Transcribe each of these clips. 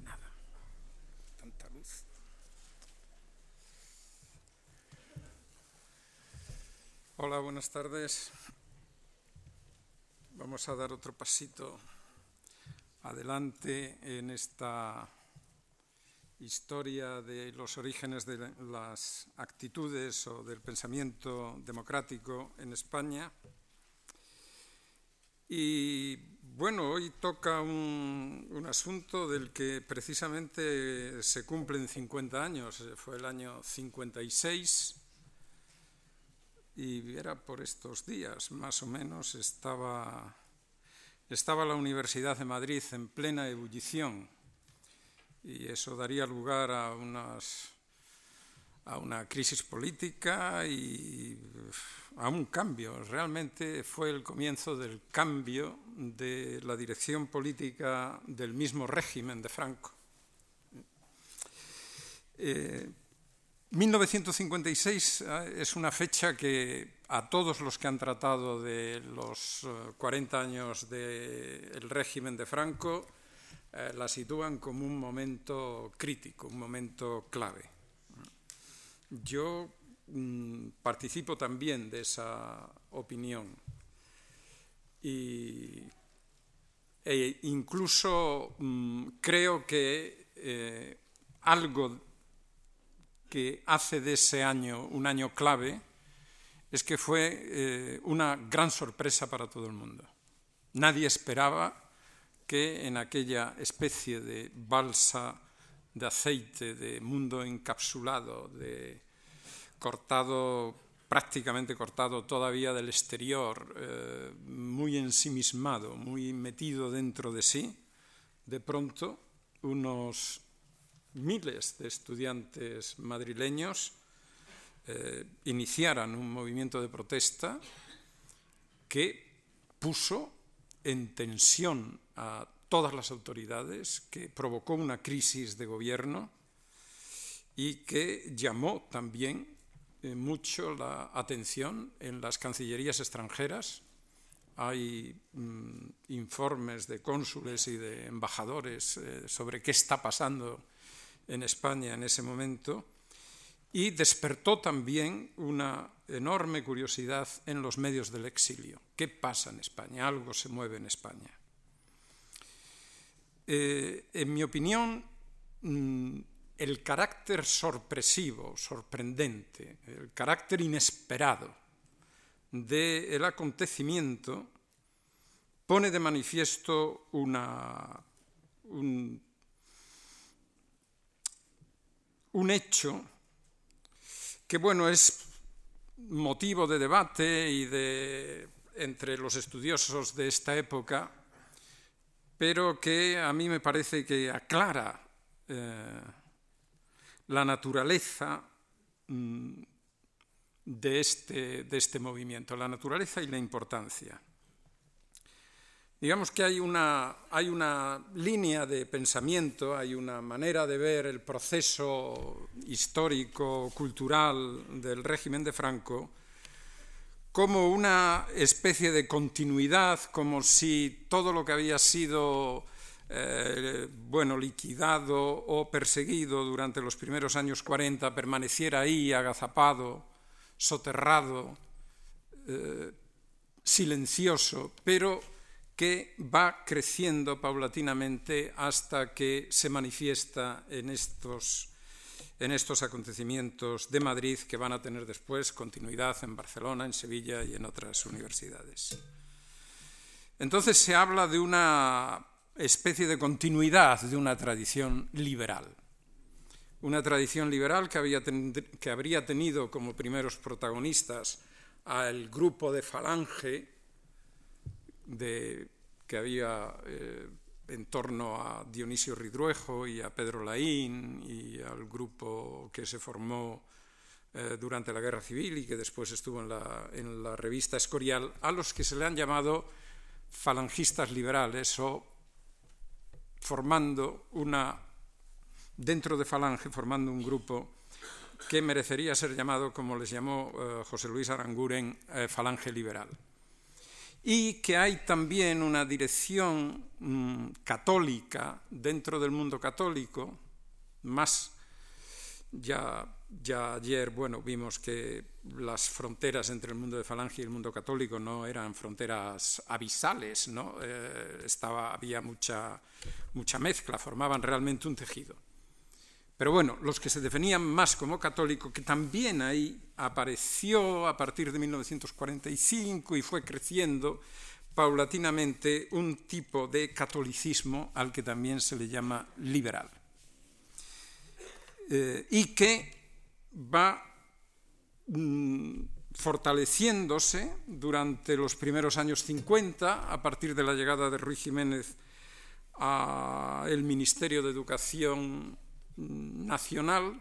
nada. Tanta luz. Hola, buenas tardes. Vamos a dar otro pasito adelante en esta historia de los orígenes de las actitudes o del pensamiento democrático en España. Y bueno, hoy toca un, asunto del que precisamente se cumplen 50 años, fue el año 56 y era por estos días, más o menos, estaba, estaba la Universidad de Madrid en plena ebullición y eso daría lugar a, unas, a una crisis política y a un cambio. Realmente fue el comienzo del cambio de la dirección política del mismo régimen de Franco. 1956 eh, eh, es una fecha que a todos los que han tratado de los 40 eh, años del régimen de Franco la sitúan como un momento crítico, un momento clave. Yo Mm, participo también de esa opinión. Y, e incluso mm, creo que eh, algo que hace de ese año un año clave es que fue eh, una gran sorpresa para todo el mundo. Nadie esperaba que en aquella especie de balsa de aceite, de mundo encapsulado, de cortado, prácticamente cortado todavía del exterior, eh, muy ensimismado, muy metido dentro de sí, de pronto unos miles de estudiantes madrileños eh, iniciaran un movimiento de protesta que puso en tensión a todas las autoridades, que provocó una crisis de gobierno y que llamó también eh, mucho la atención en las cancillerías extranjeras. Hay mm, informes de cónsules y de embajadores eh, sobre qué está pasando en España en ese momento y despertó también una enorme curiosidad en los medios del exilio. ¿Qué pasa en España? Algo se mueve en España. Eh, en mi opinión, mm, el carácter sorpresivo, sorprendente, el carácter inesperado del acontecimiento pone de manifiesto un, un hecho que bueno es motivo de debate y de entre los estudiosos de esta época, pero que a mí me parece que aclara eh, la naturaleza mm, de este, de este movimiento, la naturaleza y la importancia. Digamos que hay una, hay una línea de pensamiento, hay una manera de ver el proceso histórico, cultural del régimen de Franco como una especie de continuidad, como si todo lo que había sido eh, bueno, liquidado o perseguido durante los primeros años 40 permaneciera ahí agazapado, soterrado, eh, silencioso, pero que va creciendo paulatinamente hasta que se manifiesta en estos, en estos acontecimientos de Madrid que van a tener después continuidad en Barcelona, en Sevilla y en otras universidades. Entonces se habla de una especie de continuidad de una tradición liberal. Una tradición liberal que, había que habría tenido como primeros protagonistas al grupo de Falange que había eh, en torno a Dionisio Ridruejo y a Pedro Laín y al grupo que se formó eh, durante la Guerra Civil y que después estuvo en la, en la revista Escorial, a los que se le han llamado falangistas liberales o formando una, dentro de Falange, formando un grupo que merecería ser llamado, como les llamó eh, José Luis Aranguren, eh, Falange Liberal. Y que hay también una dirección mm, católica dentro del mundo católico, más ya, ya ayer bueno, vimos que las fronteras entre el mundo de Falange y el mundo católico no eran fronteras abisales, ¿no? Eh, estaba, había mucha, mucha mezcla, formaban realmente un tejido. Pero bueno, los que se definían más como católico, que también ahí apareció a partir de 1945 y fue creciendo paulatinamente un tipo de catolicismo al que también se le llama liberal. Eh, y que va mm, fortaleciéndose durante los primeros años 50, a partir de la llegada de Ruiz Jiménez al Ministerio de Educación nacional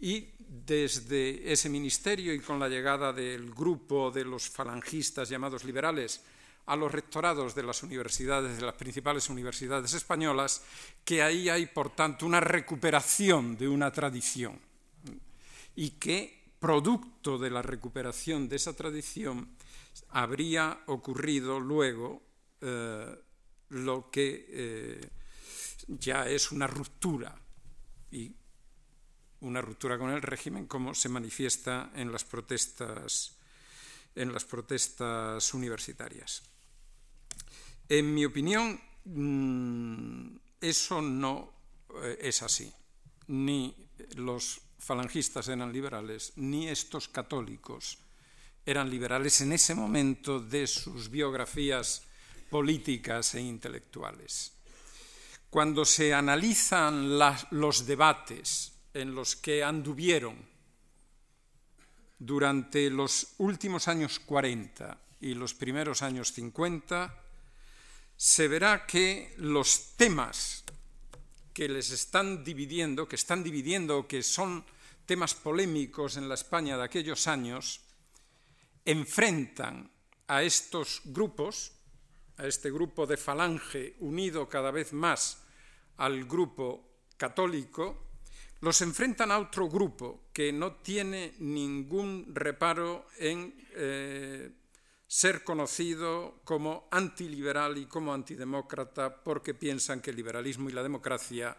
y desde ese ministerio y con la llegada del grupo de los falangistas llamados liberales a los rectorados de las universidades, de las principales universidades españolas, que ahí hay, por tanto, una recuperación de una tradición y que, producto de la recuperación de esa tradición, habría ocurrido luego eh, lo que eh, ya es una ruptura y una ruptura con el régimen como se manifiesta en las protestas en las protestas universitarias. En mi opinión, mm, eso no eh, es así. Ni los falangistas eran liberales, ni estos católicos eran liberales en ese momento de sus biografías políticas e intelectuales. Cuando se analizan los debates en los que anduvieron durante los últimos años 40 y los primeros años 50, se verá que los temas que les están dividiendo, que están dividiendo, que son temas polémicos en la España de aquellos años, enfrentan a estos grupos a este grupo de falange unido cada vez más al grupo católico, los enfrentan a otro grupo que no tiene ningún reparo en eh, ser conocido como antiliberal y como antidemócrata porque piensan que el liberalismo y la democracia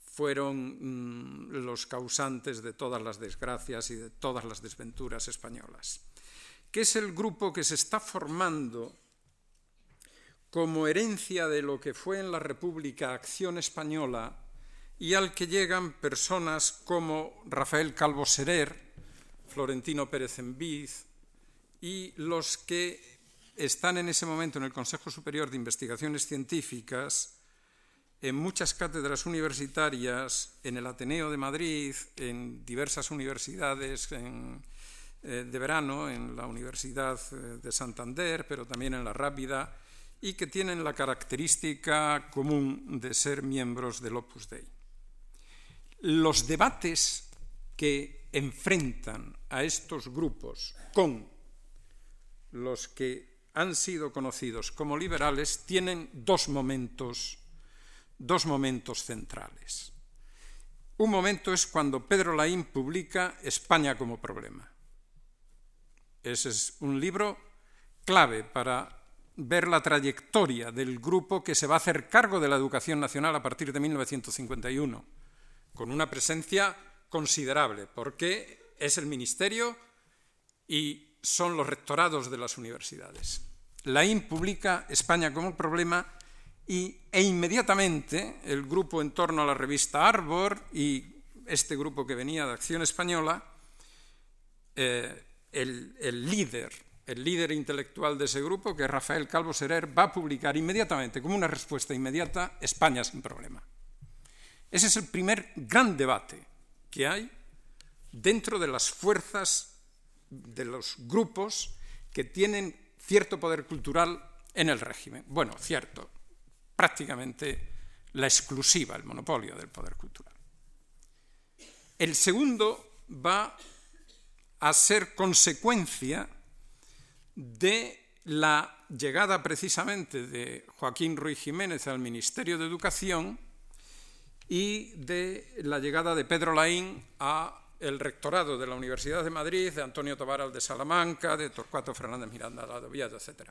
fueron mm, los causantes de todas las desgracias y de todas las desventuras españolas, que es el grupo que se está formando como herencia de lo que fue en la República Acción Española y al que llegan personas como Rafael Calvo Serer, Florentino Pérez Enviz y los que están en ese momento en el Consejo Superior de Investigaciones Científicas, en muchas cátedras universitarias, en el Ateneo de Madrid, en diversas universidades eh, de verano, en la Universidad eh, de Santander, pero también en la Rápida, y que tienen la característica común de ser miembros del Opus Dei. Los debates que enfrentan a estos grupos con los que han sido conocidos como liberales tienen dos momentos, dos momentos centrales. Un momento es cuando Pedro Laín publica España como problema. Ese es un libro clave para ver la trayectoria del grupo que se va a hacer cargo de la educación nacional a partir de 1951, con una presencia considerable, porque es el ministerio y son los rectorados de las universidades. La IN publica España como problema y, e inmediatamente el grupo en torno a la revista Arbor y este grupo que venía de Acción Española, eh, el, el líder el líder intelectual de ese grupo, que es Rafael Calvo Serer, va a publicar inmediatamente, como una respuesta inmediata, España sin problema. Ese es el primer gran debate que hay dentro de las fuerzas de los grupos que tienen cierto poder cultural en el régimen. Bueno, cierto, prácticamente la exclusiva, el monopolio del poder cultural. El segundo va a ser consecuencia de la llegada precisamente de Joaquín Ruiz Jiménez al Ministerio de Educación y de la llegada de Pedro Laín a el rectorado de la Universidad de Madrid, de Antonio Tobar de Salamanca, de Torcuato Fernández Miranda de Oviedo, etc.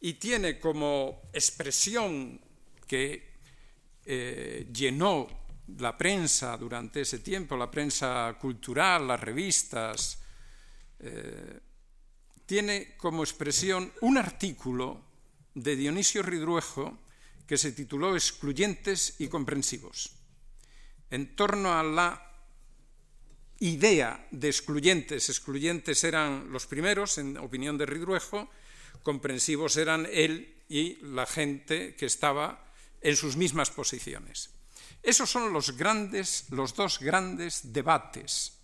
y tiene como expresión que eh, llenó la prensa durante ese tiempo, la prensa cultural, las revistas, eh, tiene como expresión un artículo de Dionisio Ridruejo que se tituló Excluyentes y comprensivos, en torno a la idea de excluyentes. Excluyentes eran los primeros, en opinión de Ridruejo, comprensivos eran él y la gente que estaba en sus mismas posiciones. Esos son los grandes, los dos grandes debates.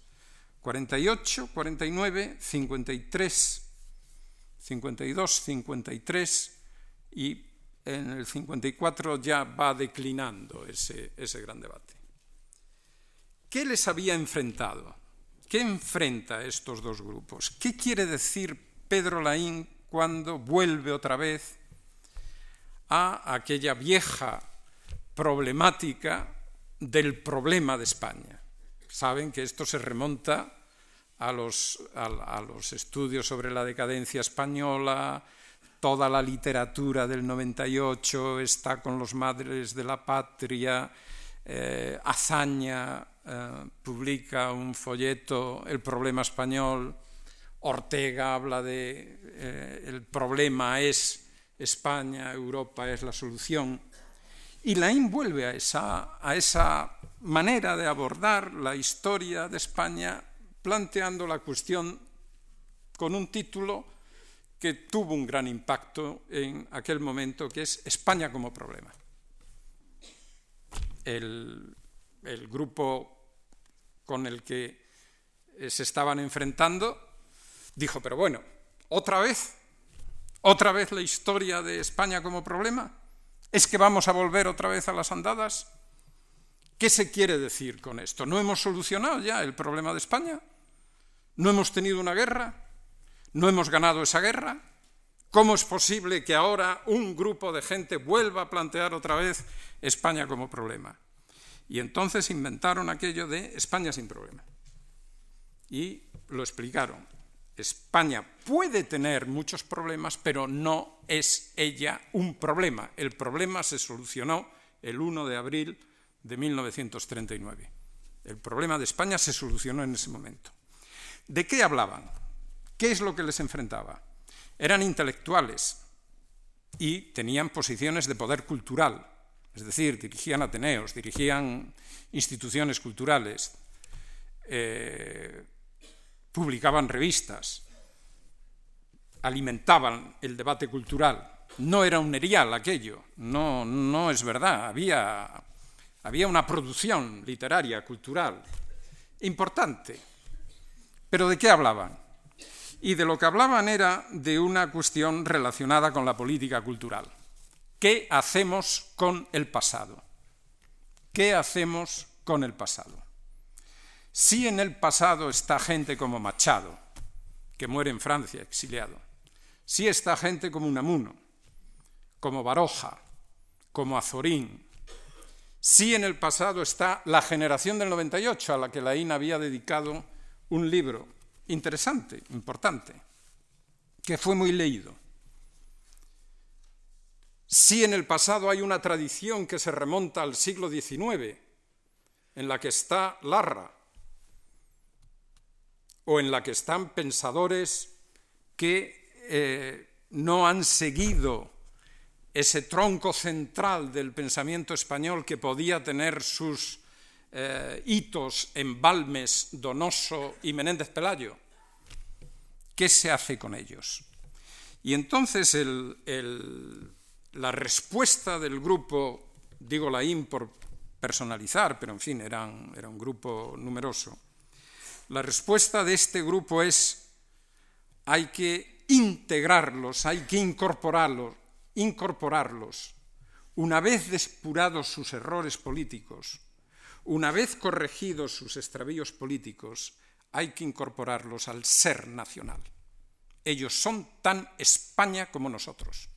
48, 49, 53, 52, 53 y en el 54 ya va declinando ese, ese gran debate. ¿Qué les había enfrentado? ¿Qué enfrenta a estos dos grupos? ¿Qué quiere decir Pedro Laín cuando vuelve otra vez a aquella vieja problemática del problema de España. Saben que esto se remonta a los, a, los estudios sobre la decadencia española, toda la literatura del 98 está con los madres de la patria, eh, Azaña eh, publica un folleto, El problema español, Ortega habla de eh, el problema es España, Europa es la solución. Y Laín vuelve a esa, a esa manera de abordar la historia de España planteando la cuestión con un título que tuvo un gran impacto en aquel momento, que es España como problema. El, grupo con el que eh, se estaban enfrentando dijo, pero bueno, otra vez, otra vez la historia de España como problema. ¿Es que vamos a volver otra vez a las andadas? ¿Qué se quiere decir con esto? ¿No hemos solucionado ya el problema de España? ¿No hemos tenido una guerra? ¿No hemos ganado esa guerra? ¿Cómo es posible que ahora un grupo de gente vuelva a plantear otra vez España como problema? Y entonces inventaron aquello de España sin problema. Y lo explicaron. España puede tener muchos problemas, pero no es ella un problema. El problema se solucionó el 1 de abril de 1939. El problema de España se solucionó en ese momento. ¿De qué hablaban? ¿Qué es lo que les enfrentaba? Eran intelectuales y tenían posiciones de poder cultural, es decir, dirigían ateneos, dirigían instituciones culturales. Eh, publicaban revistas, alimentaban el debate cultural. No era un erial aquello, no, no es verdad, había, había una producción literaria, cultural, importante. Pero ¿de qué hablaban? Y de lo que hablaban era de una cuestión relacionada con la política cultural. ¿Qué hacemos con el pasado? ¿Qué hacemos con el pasado? Si en el pasado está gente como Machado, que muere en Francia exiliado, si está gente como Unamuno, como Baroja, como Azorín, si en el pasado está la generación del 98 a la que Laín había dedicado un libro interesante, importante, que fue muy leído. Si en el pasado hay una tradición que se remonta al siglo XIX, en la que está Larra, o en la que están pensadores que eh, no han seguido ese tronco central del pensamiento español que podía tener sus eh, hitos en Balmes, Donoso y Menéndez Pelayo. ¿Qué se hace con ellos? Y entonces la respuesta del grupo, digo la IN por personalizar, pero en fin, era un grupo numeroso, la respuesta de este grupo es hay que integrarlos, hay que incorporarlos, incorporarlos. Una vez depurados sus errores políticos, una vez corregidos sus extravíos políticos, hay que incorporarlos al ser nacional. Ellos son tan España como nosotros.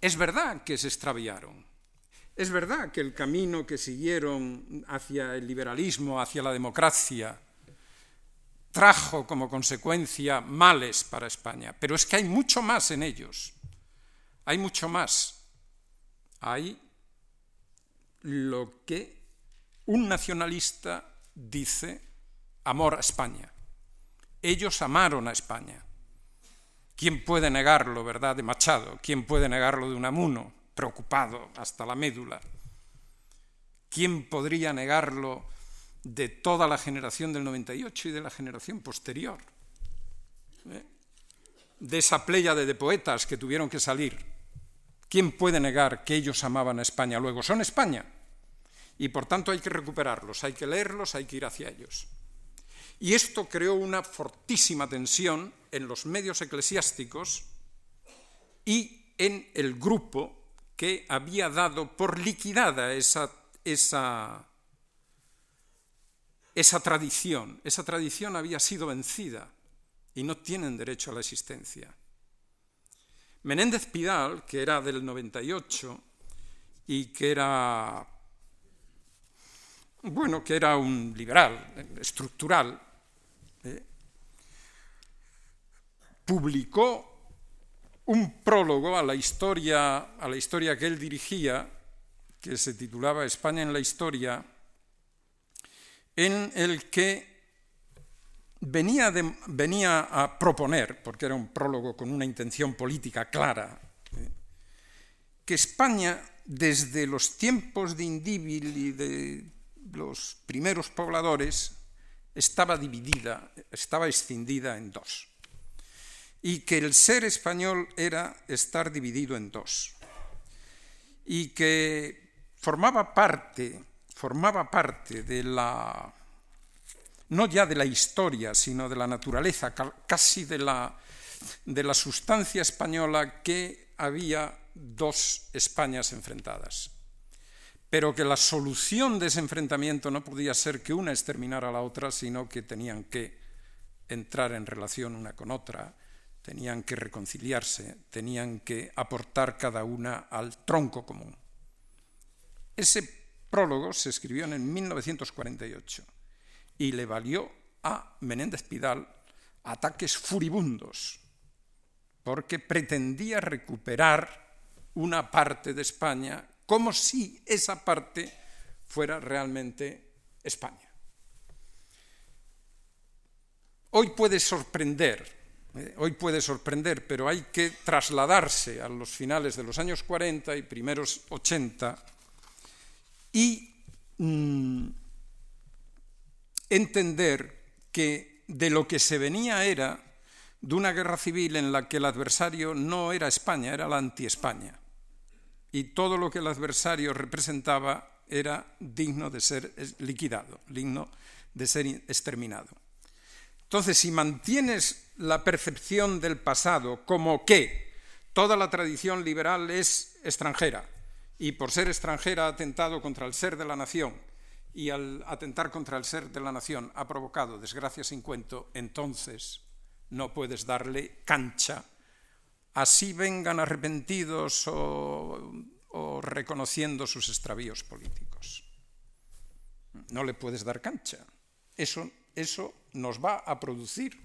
Es verdad que se extraviaron, es verdad que el camino que siguieron hacia el liberalismo, hacia la democracia, trajo como consecuencia males para España, pero es que hay mucho más en ellos, hay mucho más. Hay lo que un nacionalista dice amor a España. Ellos amaron a España. ¿Quién puede negarlo, verdad, de Machado? ¿Quién puede negarlo de Unamuno, preocupado hasta la médula? ¿Quién podría negarlo de toda la generación del 98 y de la generación posterior? ¿Eh? De esa pléyade de poetas que tuvieron que salir. ¿Quién puede negar que ellos amaban a España? Luego son España. Y por tanto hay que recuperarlos, hay que leerlos, hay que ir hacia ellos. Y esto creó una fortísima tensión en los medios eclesiásticos y en el grupo que había dado por liquidada esa, esa, esa tradición. Esa tradición había sido vencida y no tienen derecho a la existencia. Menéndez Pidal, que era del 98 y que era bueno, que era un liberal, estructural, ¿eh? publicó un prólogo a la historia, a la historia que él dirigía, que se titulaba España en la historia, en el que venía, venía a proponer, porque era un prólogo con una intención política clara, ¿eh? que España, desde los tiempos de Indíbil y de los primeros pobladores estaba dividida, estaba escindida en dos. Y que el ser español era estar dividido en dos. Y que formaba parte, formaba parte de la, no ya de la historia, sino de la naturaleza, casi de la, de la sustancia española que había dos Españas enfrentadas pero que la solución de ese enfrentamiento no podía ser que una exterminara a la otra, sino que tenían que entrar en relación una con otra, tenían que reconciliarse, tenían que aportar cada una al tronco común. Ese prólogo se escribió en 1948 y le valió a Menéndez Pidal ataques furibundos, porque pretendía recuperar una parte de España como si esa parte fuera realmente España. Hoy puede sorprender, eh, hoy puede sorprender, pero hay que trasladarse a los finales de los años 40 y primeros 80 y mm, entender que de lo que se venía era de una guerra civil en la que el adversario no era España, era la anti-España y todo lo que el adversario representaba era digno de ser liquidado, digno de ser exterminado. Entonces, si mantienes la percepción del pasado como que toda la tradición liberal es extranjera y por ser extranjera ha atentado contra el ser de la nación y al atentar contra el ser de la nación ha provocado desgracia sin cuento, entonces no puedes darle cancha así vengan arrepentidos o, reconociendo sus extravíos políticos. No le puedes dar cancha. Eso, eso nos va a producir.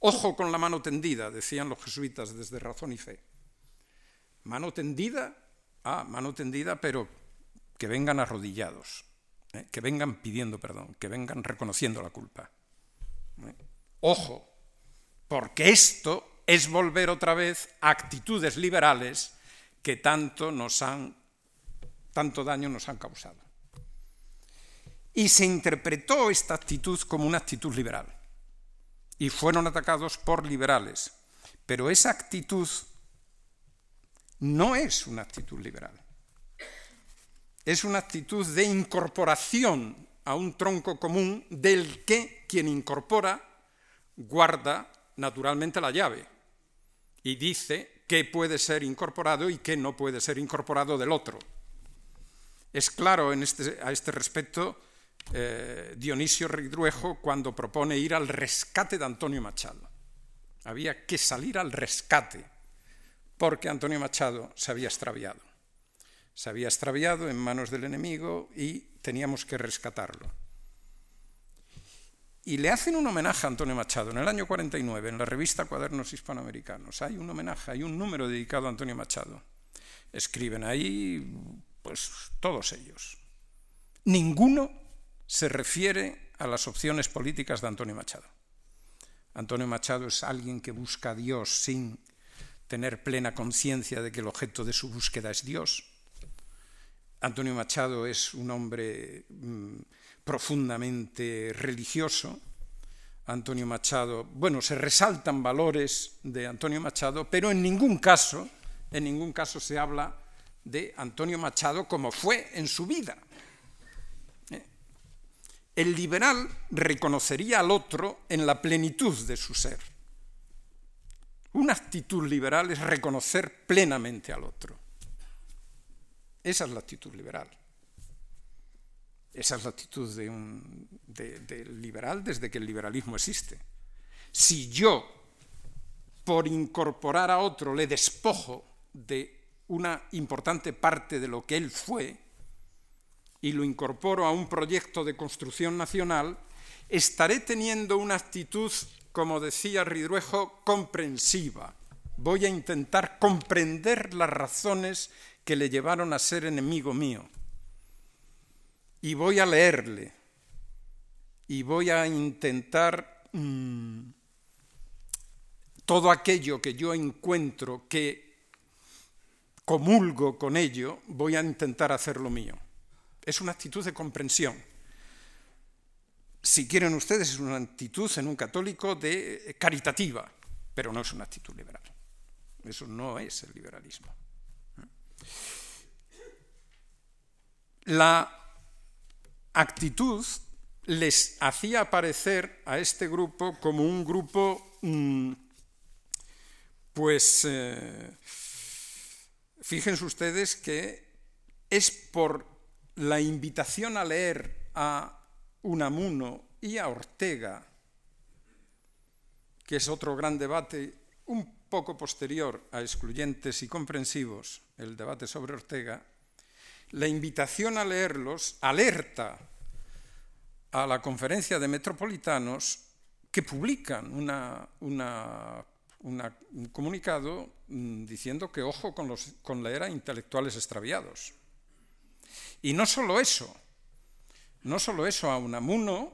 Ojo con la mano tendida, decían los jesuitas desde Razón y Fe. Mano tendida, ah, mano tendida, pero que vengan arrodillados, ¿eh? que vengan pidiendo perdón, que vengan reconociendo la culpa. ¿eh? Ojo, porque esto es volver otra vez a actitudes liberales que tanto nos han tanto daño nos han causado. Y se interpretó esta actitud como una actitud liberal. Y fueron atacados por liberales. Pero esa actitud no es una actitud liberal. Es una actitud de incorporación a un tronco común del que quien incorpora guarda naturalmente la llave y dice qué puede ser incorporado y qué no puede ser incorporado del otro. Es claro este, a este respecto eh, Dionisio Ridruejo cuando propone ir al rescate de Antonio Machado. Había que salir al rescate porque Antonio Machado se había extraviado. Se había extraviado en manos del enemigo y teníamos que rescatarlo. Y le hacen un homenaje a Antonio Machado en el año 49 en la revista Cuadernos Hispanoamericanos. Hay un homenaje, hay un número dedicado a Antonio Machado. Escriben ahí, pues todos ellos. Ninguno se refiere a las opciones políticas de Antonio Machado. Antonio Machado es alguien que busca a Dios sin tener plena conciencia de que el objeto de su búsqueda es Dios. Antonio Machado es un hombre mm, profundamente religioso. Antonio Machado, bueno, se resaltan valores de Antonio Machado, pero en ningún caso, en ningún caso se habla de Antonio Machado como fue en su vida. Eh, el liberal reconocería al otro en la plenitud de su ser. Una actitud liberal es reconocer plenamente al otro. Esa es la actitud liberal. Esa es la actitud de un liberal desde que el liberalismo existe. Si yo, por incorporar a otro, le despojo de una importante parte de lo que él fue y lo incorporo a un proyecto de construcción nacional, estaré teniendo una actitud, como decía Ridruejo, comprensiva. Voy a intentar comprender las razones que le llevaron a ser enemigo mío. Y voy a leerle. Y voy a intentar mm, todo aquello que yo encuentro que comulgo con ello, voy a intentar hacerlo mío. Es una actitud de comprensión. Si quieren ustedes, es una actitud en un católico de caritativa, pero no es una actitud liberal. Eso no es el liberalismo. La actitud les hacía aparecer a este grupo como un grupo, mm, pues, eh, fíjense ustedes que es por la invitación a leer a Unamuno y a Ortega, que es otro gran debate un poco posterior a excluyentes y comprensivos, el debate sobre Ortega, la invitación a leerlos alerta a la conferencia de metropolitanos que publican un comunicado mm, diciendo que ojo con, los, con intelectuales extraviados. Y no solo eso, no solo eso, a Unamuno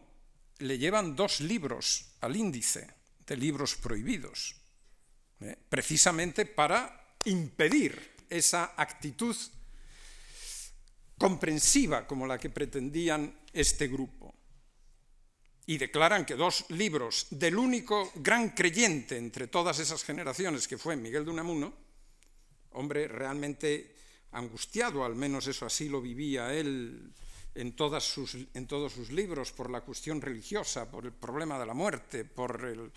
le llevan dos libros al índice de libros prohibidos, ¿eh? precisamente para impedir esa actitud comprensiva como la que pretendían este grupo. Y declaran que dos libros del único gran creyente entre todas esas generaciones que fue Miguel de Unamuno, hombre realmente angustiado, al menos eso así lo vivía él en, todos sus libros, por la cuestión religiosa, por el problema de la muerte, por el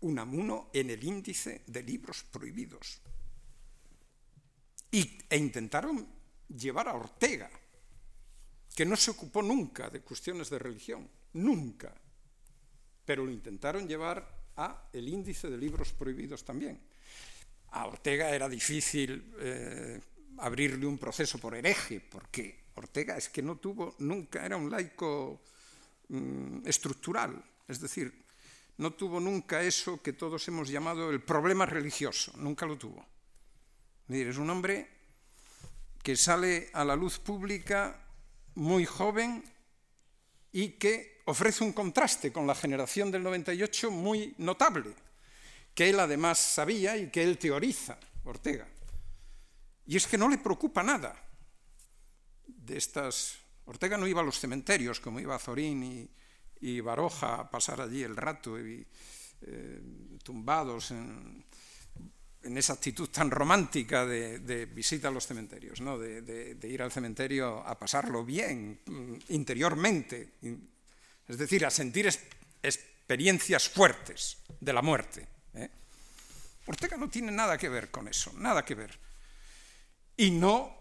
Unamuno en el índice de libros prohibidos. Y, e intentaron llevar a Ortega, que no se ocupó nunca de cuestiones de religión, nunca, pero lo intentaron llevar a el índice de libros prohibidos también. A Ortega era difícil eh, abrirle un proceso por hereje, porque Ortega es que no tuvo nunca, era un laico mm, estructural, es decir, no tuvo nunca eso que todos hemos llamado el problema religioso, nunca lo tuvo. Es un hombre que sale a la luz pública muy joven y que ofrece un contraste con la generación del 98 muy notable, que él además sabía y que él teoriza, Ortega. Y es que no le preocupa nada de estas... Ortega no iba a los cementerios como iba Zorín y, Baroja a pasar allí el rato, eh, tumbados en, en esa actitud tan romántica de, visita a los cementerios, ¿no? de, ir al cementerio a pasarlo bien mm, interiormente, es decir, a sentir experiencias fuertes de la muerte. ¿eh? Ortega no tiene nada que ver con eso, nada que ver. Y no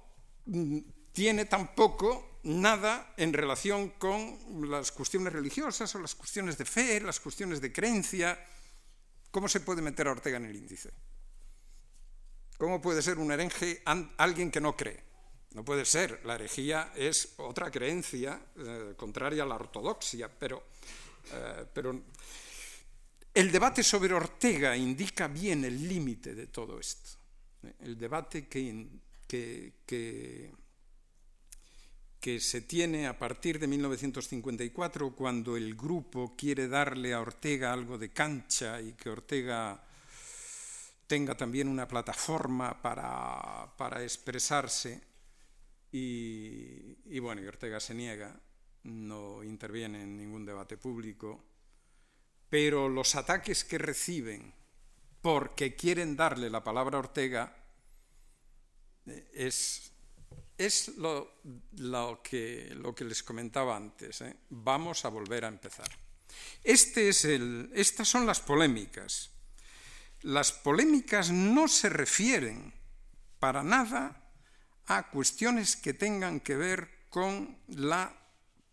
mm, tiene tampoco nada en relación con las cuestiones religiosas o las cuestiones de fe, las cuestiones de creencia. ¿Cómo se puede meter a Ortega en el índice? ¿Cómo puede ser un hereje alguien que no cree? No puede ser. La herejía es otra creencia eh, contraria a la ortodoxia, pero Eh, pero el debate sobre Ortega indica bien el límite de todo esto. El debate que, que, que, se tiene a partir de 1954, cuando el grupo quiere darle a Ortega algo de cancha y que Ortega tenga también una plataforma para, para expresarse. Y, bueno, Ortega se niega, no interviene en ningún debate público pero los ataques que reciben porque quieren darle la palabra a Ortega eh, es, es lo, lo, que, lo, que, les comentaba antes. ¿eh? Vamos a volver a empezar. Este es el, estas son las polémicas. Las polémicas no se refieren para nada a cuestiones que tengan que ver con la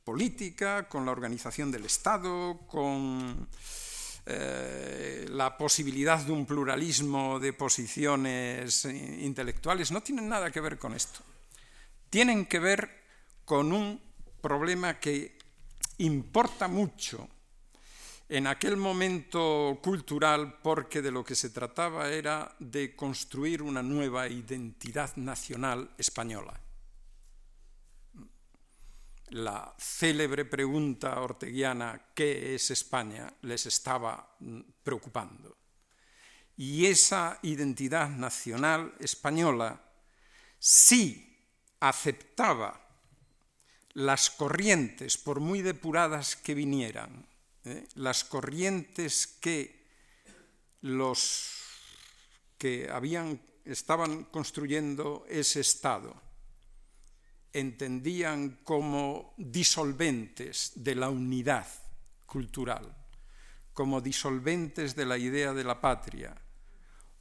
política, con la organización del Estado, con eh, la posibilidad de un pluralismo de posiciones intelectuales, no tienen nada que ver con esto. Tienen que ver con un problema que importa mucho en aquel momento cultural porque de lo que se trataba era de construir una nueva identidad nacional española la célebre pregunta orteguiana ¿qué es España? les estaba mm, preocupando. Y esa identidad nacional española sí aceptaba las corrientes, por muy depuradas que vinieran, ¿eh? las corrientes que los que habían, estaban construyendo ese Estado entendían como disolventes de la unidad cultural, como disolventes de la idea de la patria,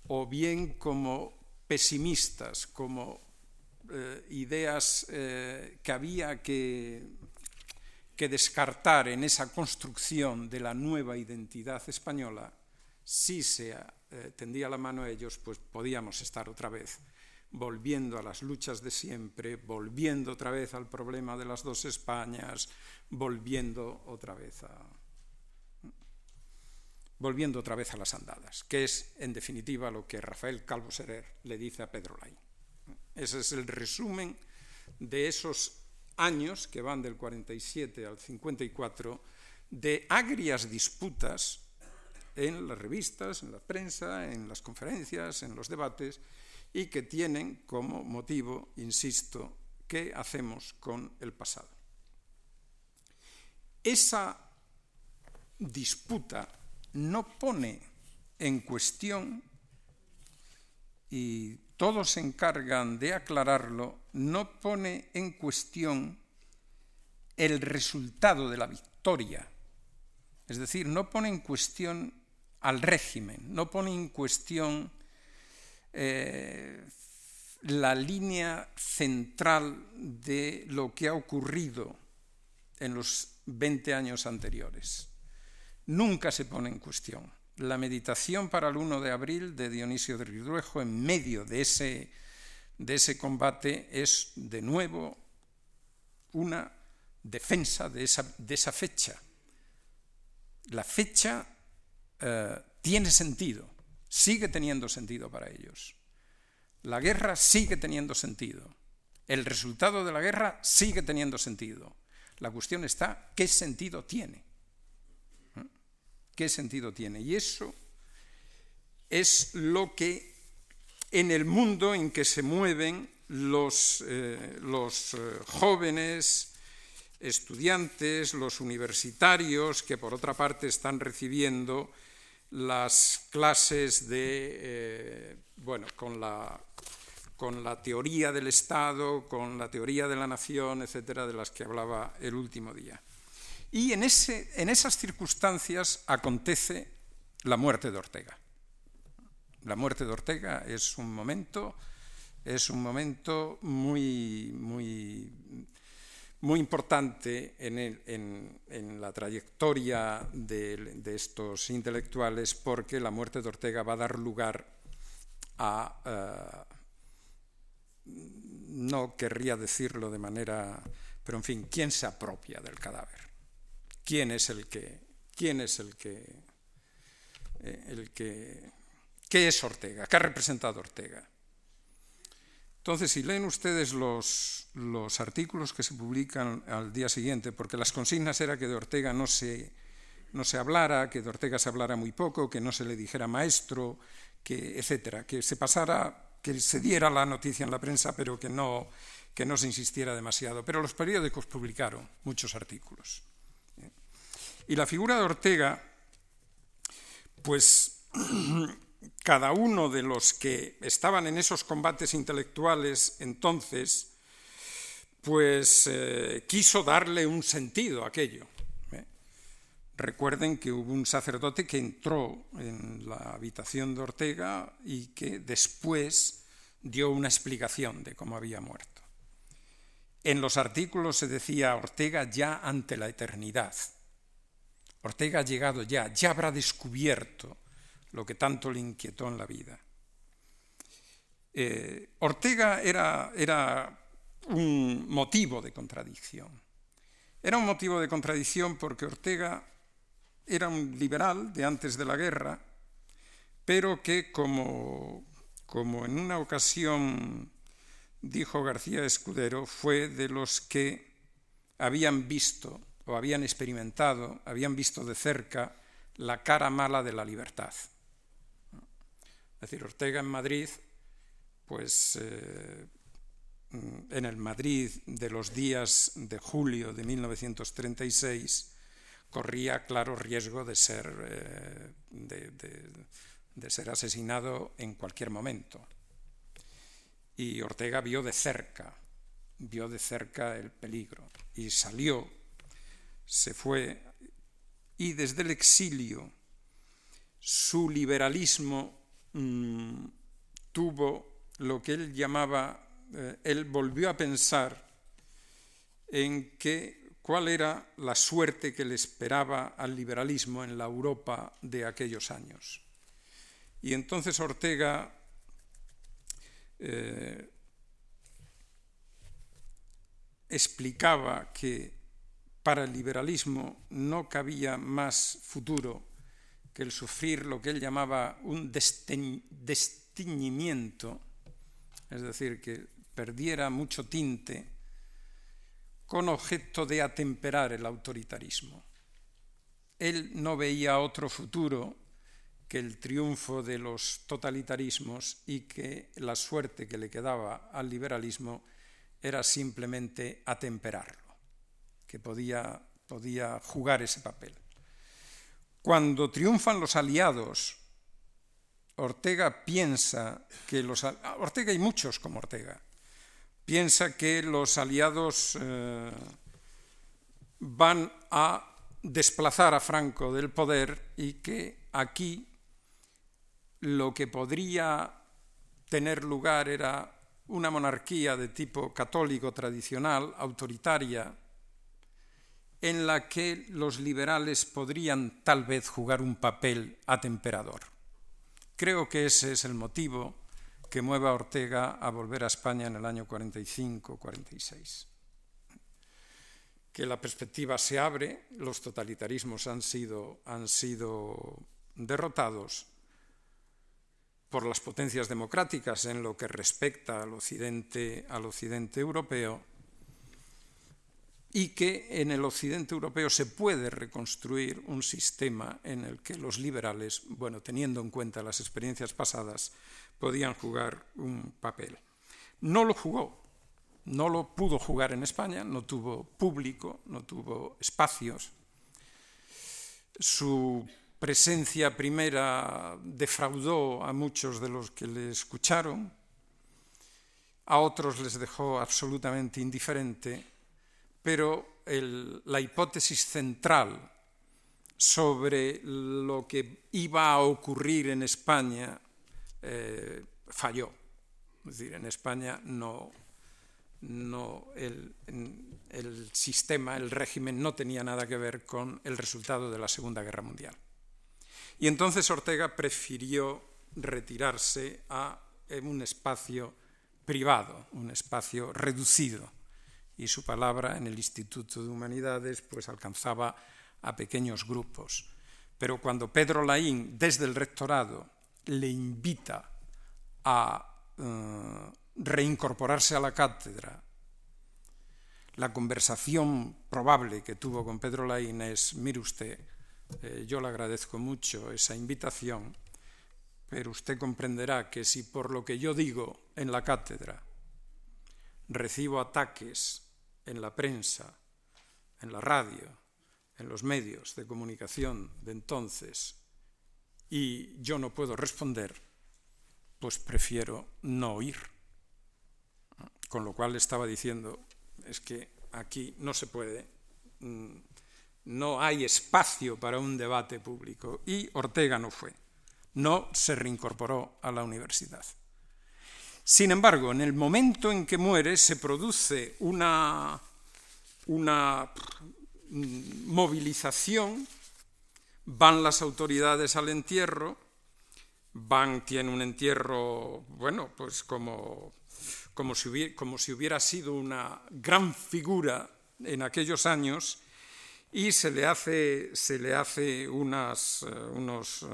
o bien como pesimistas, como eh, ideas eh, que había que, que, descartar en esa construcción de la nueva identidad española, si se eh, tendía la mano a ellos, pues podíamos estar otra vez volviendo a las luchas de siempre, volviendo otra vez al problema de las dos Españas, volviendo otra vez a volviendo otra vez a las andadas, que es en definitiva lo que Rafael Calvo Serer le dice a Pedro Lai. Ese es el resumen de esos años que van del 47 al 54 de agrias disputas en las revistas, en la prensa, en las conferencias, en los debates, y que tienen como motivo, insisto, qué hacemos con el pasado. Esa disputa no pone en cuestión, y todos se encargan de aclararlo, no pone en cuestión el resultado de la victoria. Es decir, no pone en cuestión al régimen, no pone en cuestión eh, la línea central de lo que ha ocurrido en los 20 años anteriores. Nunca se pone en cuestión. La meditación para el 1 de abril de Dionisio de Ridruejo en medio de ese, de ese combate es de nuevo una defensa de esa, de esa fecha. La fecha eh, tiene sentido sigue teniendo sentido para ellos. La guerra sigue teniendo sentido. El resultado de la guerra sigue teniendo sentido. La cuestión está, ¿qué sentido tiene? ¿Qué sentido tiene? Y eso es lo que en el mundo en que se mueven los, eh, eh, jóvenes, estudiantes, los universitarios, que por otra parte están recibiendo las clases de, eh, bueno, con la, con la teoría del Estado, con la teoría de la nación, etcétera, de las que hablaba el último día. Y en, esas circunstancias acontece la muerte de Ortega. La muerte de Ortega es un momento, es un momento muy, muy muy importante en, la trayectoria de, estos intelectuales porque la muerte de Ortega va a dar lugar a, eh, no querría decirlo de manera, pero en fin, ¿quién se apropia del cadáver? ¿Quién es el que quién es el que, eh, el que, qué es Ortega, qué ha representado Ortega. Entonces, si leen ustedes los, los artículos que se publican al día siguiente, porque las consignas era que de Ortega no se, no se hablara, que de Ortega se hablara muy poco, que no se le dijera maestro, que, etcétera, que se pasara, que se diera la noticia en la prensa, pero que no, que no se insistiera demasiado. Pero los periódicos publicaron muchos artículos. Y la figura de Ortega, pues cada uno de los que estaban en esos combates intelectuales entonces, pues eh, quiso darle un sentido a aquello. ¿eh? Recuerden que hubo un sacerdote que entró en la habitación de Ortega y que después dio una explicación de cómo había muerto. En los artículos se decía Ortega ya ante la eternidad. Ortega ha llegado ya, ya habrá descubierto lo que tanto le inquietó en la vida. Eh, Ortega era, era un motivo de contradicción. Era un motivo de contradicción porque Ortega era un liberal de antes de la guerra, pero que como, como en una ocasión dijo García Escudero, fue de los que habían visto o habían experimentado, habían visto de cerca la cara mala de la libertad. Es decir, Ortega en Madrid, pues eh, en el Madrid de los días de julio de 1936, corría claro riesgo de ser, eh, de ser asesinado en cualquier momento. Y Ortega vio de cerca, vio de cerca el peligro y salió se fue y desde el exilio su liberalismo mm, tuvo lo que él llamaba, eh, él volvió a pensar en que cuál era la suerte que le esperaba al liberalismo en la Europa de aquellos años. Y entonces Ortega eh, explicaba que para el liberalismo no cabía más futuro que el sufrir lo que él llamaba un destiñimiento, es decir, que perdiera mucho tinte con objeto de atemperar el autoritarismo. Él no veía otro futuro que el triunfo de los totalitarismos y que la suerte que le quedaba al liberalismo era simplemente atemperarlo que podía, podía jugar ese papel. Cuando triunfan los aliados, Ortega piensa que los... Ortega y muchos como Ortega, piensa que los aliados eh, van a desplazar a Franco del poder y que aquí lo que podría tener lugar era una monarquía de tipo católico tradicional, autoritaria, en la que los liberales podrían tal vez jugar un papel atemperador. Creo que ese es el motivo que mueve a Ortega a volver a España en el año 45-46. Que la perspectiva se abre, los totalitarismos han sido, han sido derrotados por las potencias democráticas en lo que respecta al occidente, al occidente europeo y que en el occidente europeo se puede reconstruir un sistema en el que los liberales, bueno, teniendo en cuenta las experiencias pasadas, podían jugar un papel. No lo jugó, no lo pudo jugar en España, no tuvo público, no tuvo espacios. Su presencia primera defraudó a muchos de los que le escucharon, a otros les dejó absolutamente indiferente pero la hipótesis central sobre lo que iba a ocurrir en España eh, falló. Es decir, en España no, el, el, sistema, el régimen no tenía nada que ver con el resultado de la Segunda Guerra Mundial. Y entonces Ortega prefirió retirarse a un espacio privado, un espacio reducido y su palabra en el Instituto de Humanidades pues alcanzaba a pequeños grupos. Pero cuando Pedro Laín, desde el rectorado, le invita a eh, reincorporarse a la cátedra, la conversación probable que tuvo con Pedro Laín es, mire usted, eh, yo le agradezco mucho esa invitación, pero usted comprenderá que si por lo que yo digo en la cátedra recibo ataques en la prensa, en la radio, en los medios de comunicación de entonces, y yo no puedo responder, pues prefiero no oír. Con lo cual estaba diciendo, es que aquí no se puede, mm, no hay espacio para un debate público. Y Ortega no fue, no se reincorporó a la universidad. Sin embargo, en el momento en que muere se produce una, una movilización, van las autoridades al entierro, van, tiene un entierro, bueno, pues como, como, si hubiera, como si hubiera sido una gran figura en aquellos años, y se le hace, se le hace unas, eh, unos...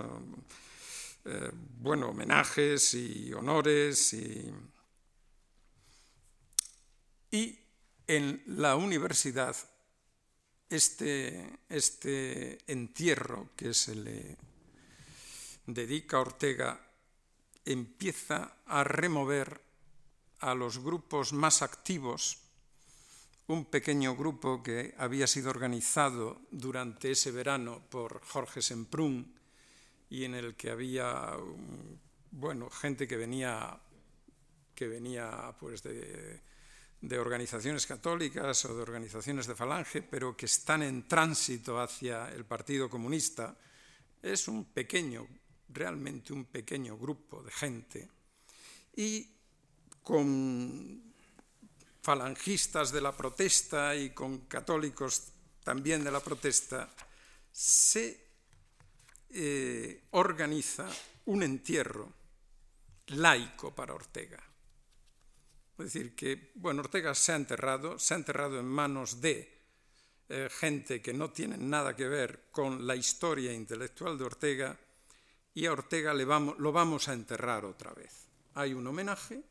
Eh, bueno, homenajes y honores y, y en la universidad este, este entierro que se le dedica a Ortega empieza a remover a los grupos más activos, un pequeño grupo que había sido organizado durante ese verano por Jorge Semprún y en el que había bueno, gente que venía, que venía pues de, de organizaciones católicas o de organizaciones de falange, pero que están en tránsito hacia el Partido Comunista, es un pequeño, realmente un pequeño grupo de gente, y con falangistas de la protesta y con católicos también de la protesta, se eh, organiza un entierro laico para Ortega. Es decir, que bueno, Ortega se ha enterrado, se ha enterrado en manos de eh, gente que no tiene nada que ver con la historia intelectual de Ortega y a Ortega lo vamos a enterrar otra vez. Hay un homenaje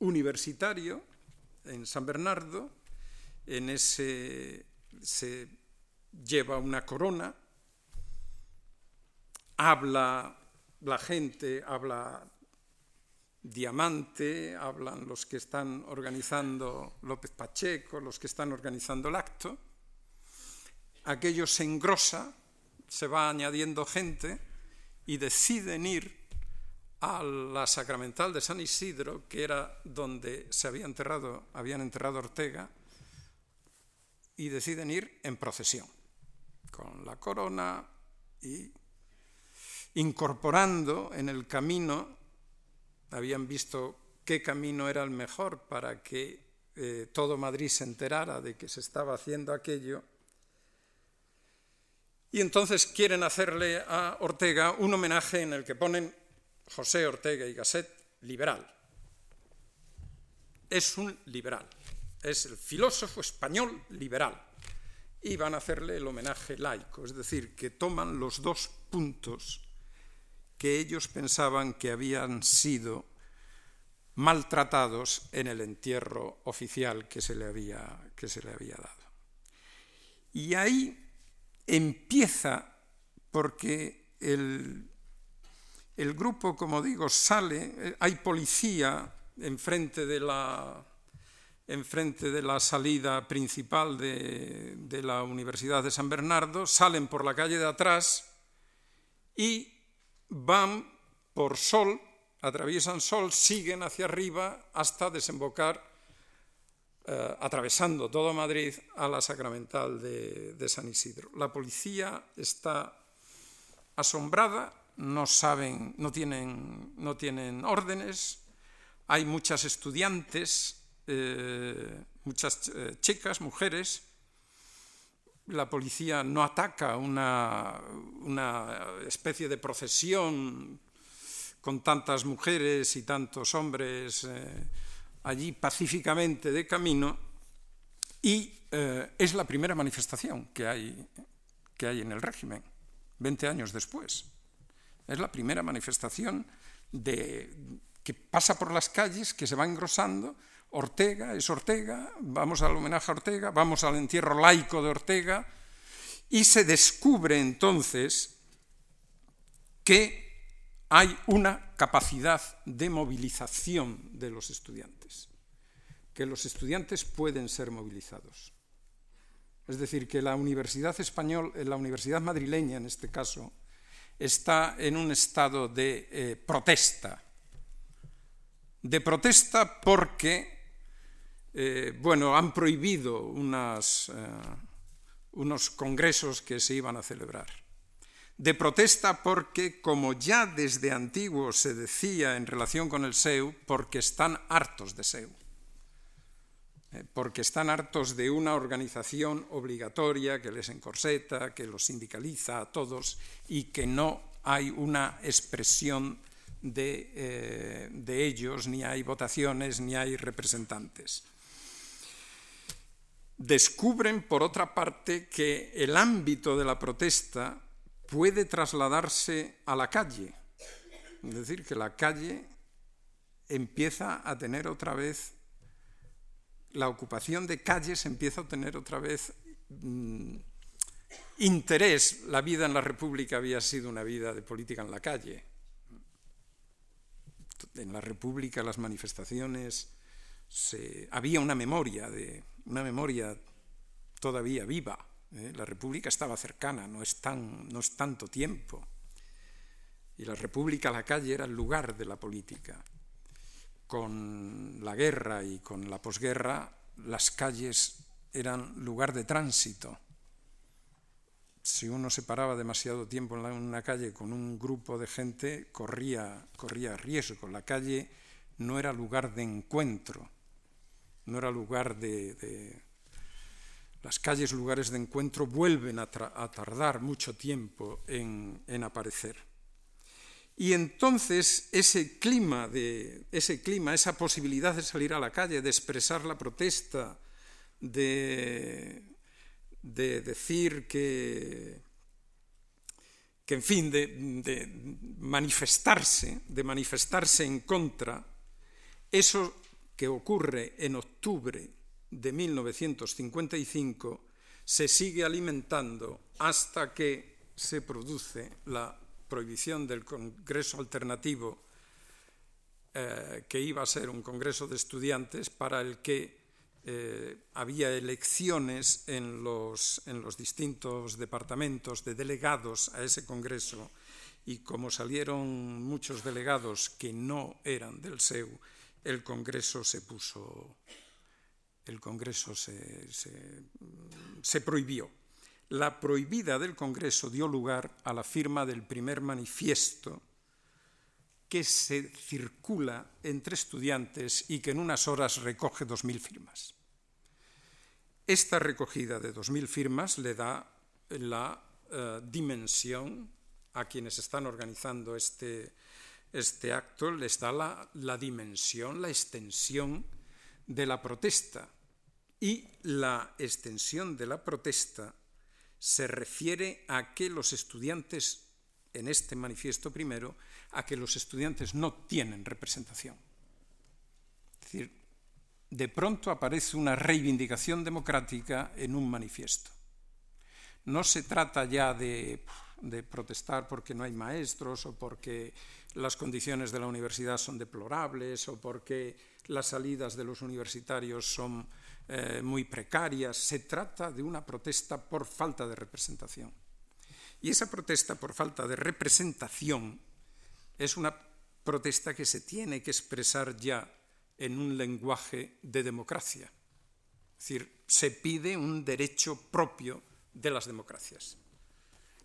universitario en San Bernardo, en ese se lleva una corona habla la gente, habla Diamante, hablan los que están organizando López Pacheco, los que están organizando el acto. Aquello se engrosa, se va añadiendo gente y deciden ir a la sacramental de San Isidro, que era donde se había enterrado, habían enterrado Ortega, y deciden ir en procesión, con la corona y incorporando en el camino, habían visto qué camino era el mejor para que eh, todo Madrid se enterara de que se estaba haciendo aquello. Y entonces quieren hacerle a Ortega un homenaje en el que ponen José Ortega y Gasset liberal. Es un liberal, es el filósofo español liberal. Y van a hacerle el homenaje laico, es decir, que toman los dos puntos que ellos pensaban que habían sido maltratados en el entierro oficial que se le había, que se le había dado. Y ahí empieza, porque el, el grupo, como digo, sale, eh, hay policía enfrente de la, de la salida principal de, de la Universidad de San Bernardo, salen por la calle de atrás y van por Sol, atraviesan Sol, siguen hacia arriba hasta desembocar, eh, atravesando todo Madrid, a la Sacramental de, San Isidro. La policía está asombrada, no saben, no tienen, no tienen órdenes, hay muchas estudiantes, eh, muchas eh, chicas, mujeres, la policía no ataca una, especie de procesión con tantas mujeres y tantos hombres eh, allí pacíficamente de camino, Y eh, es la primera manifestación que hay, que hay en el régimen, 20 años después. Es la primera manifestación de, que pasa por las calles, que se va engrosando. Ortega es Ortega, vamos al homenaje a Ortega, vamos al entierro laico de Ortega, y se descubre entonces que hay una capacidad de movilización de los estudiantes, que los estudiantes pueden ser movilizados. Es decir, que la Universidad Español, la Universidad madrileña en este caso, está en un estado de eh, protesta. De protesta porque, eh, bueno, han prohibido eh, unos congresos que se iban a celebrar. De protesta porque, como ya desde antiguo se decía en relación con el SEU, porque están hartos de SEU. Eh, porque están hartos de una organización obligatoria que les encorseta, que los sindicaliza a todos y que no hay una expresión de ellos, ni hay votaciones, ni hay representantes. Descubren, por otra parte, que el ámbito de la protesta puede trasladarse a la calle, es decir, que la calle empieza a tener otra vez la ocupación de calles empieza a tener otra vez mm, interés. La vida en la República había sido una vida de política en la calle. En la República las manifestaciones había una memoria de una memoria todavía viva. ¿eh? La República estaba cercana, no es, tan, no es tanto tiempo. Y la República, la calle, era el lugar de la política con la guerra y con la posguerra, las calles eran lugar de tránsito. Si uno se paraba demasiado tiempo en una calle con un grupo de gente, corría, corría riesgo. La calle no era lugar de encuentro, no era lugar de... Las calles, lugares de encuentro, vuelven a, tardar mucho tiempo en aparecer. Y entonces ese clima, de, ese clima, esa posibilidad de salir a la calle, de expresar la protesta, de, de decir que, que, en fin, de, manifestarse, de manifestarse en contra, eso que ocurre en octubre de 1955 se sigue alimentando hasta que se produce la prohibición del Congreso Alternativo, eh, que iba a ser un Congreso de Estudiantes para el que eh, había elecciones en los, en los distintos departamentos de delegados a ese Congreso y como salieron muchos delegados que no eran del SEU, el Congreso se puso, el Congreso se, se prohibió. La prohibida del Congreso dio lugar a la firma del primer manifiesto que se circula entre estudiantes y que en unas horas recoge 2.000 firmas. Esta recogida de 2.000 firmas le da la eh, dimensión a quienes están organizando este, este acto, les da la, dimensión, la extensión de la protesta. Y la extensión de la protesta se refiere a que los estudiantes, en este manifiesto primero, a que los estudiantes no tienen representación. Es decir, de pronto aparece una reivindicación democrática en un manifiesto. No se trata ya de, protestar porque no hay maestros o porque las condiciones de la universidad son deplorables o porque las salidas de los universitarios son eh, muy precarias. Se trata de una protesta por falta de representación. Y esa protesta por falta de representación es una protesta que se tiene que expresar ya en un lenguaje de democracia. Es decir, se pide un derecho propio de las democracias.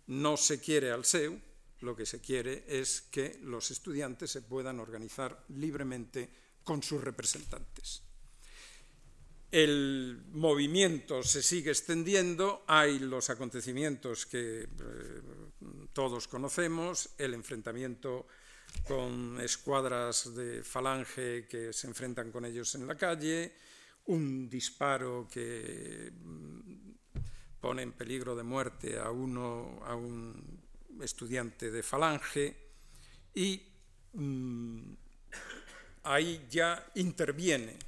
No se quiere al SEU, lo que se quiere es que los estudiantes se puedan organizar libremente con sus representantes. El movimiento se sigue extendiendo, hay los acontecimientos que eh, todos conocemos, el enfrentamiento con escuadras de falange que se enfrentan con ellos en la calle, un disparo que mm, pone en peligro de muerte a uno, a un estudiante de falange, y mm, ahí ya interviene,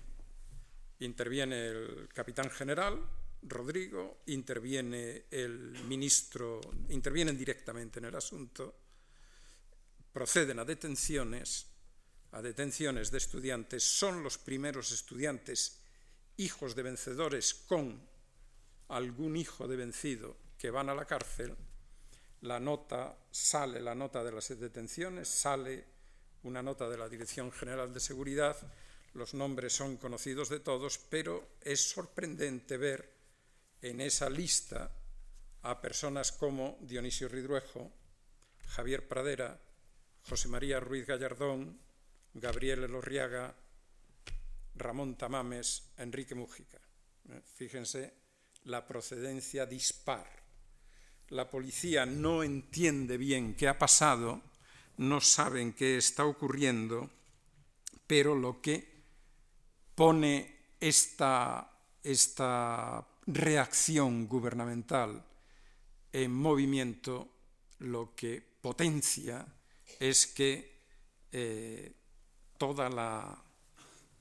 interviene el capitán general, Rodrigo, interviene el ministro, intervienen directamente en el asunto, proceden a detenciones, a detenciones de estudiantes, son los primeros estudiantes hijos de vencedores con algún hijo de vencido que van a la cárcel, la nota sale, la nota de las detenciones, sale una nota de la Dirección General de Seguridad, los nombres son conocidos de todos, pero es sorprendente ver en esa lista a personas como Dionisio Ridruejo, Javier Pradera, José María Ruiz Gallardón, Gabriel Elorriaga, Ramón Tamames, Enrique Mújica. Eh, fíjense la procedencia dispar. La policía no entiende bien qué ha pasado, no saben qué está ocurriendo, pero lo que pone esta, esta reacción gubernamental en movimiento lo que potencia es que eh, toda, la,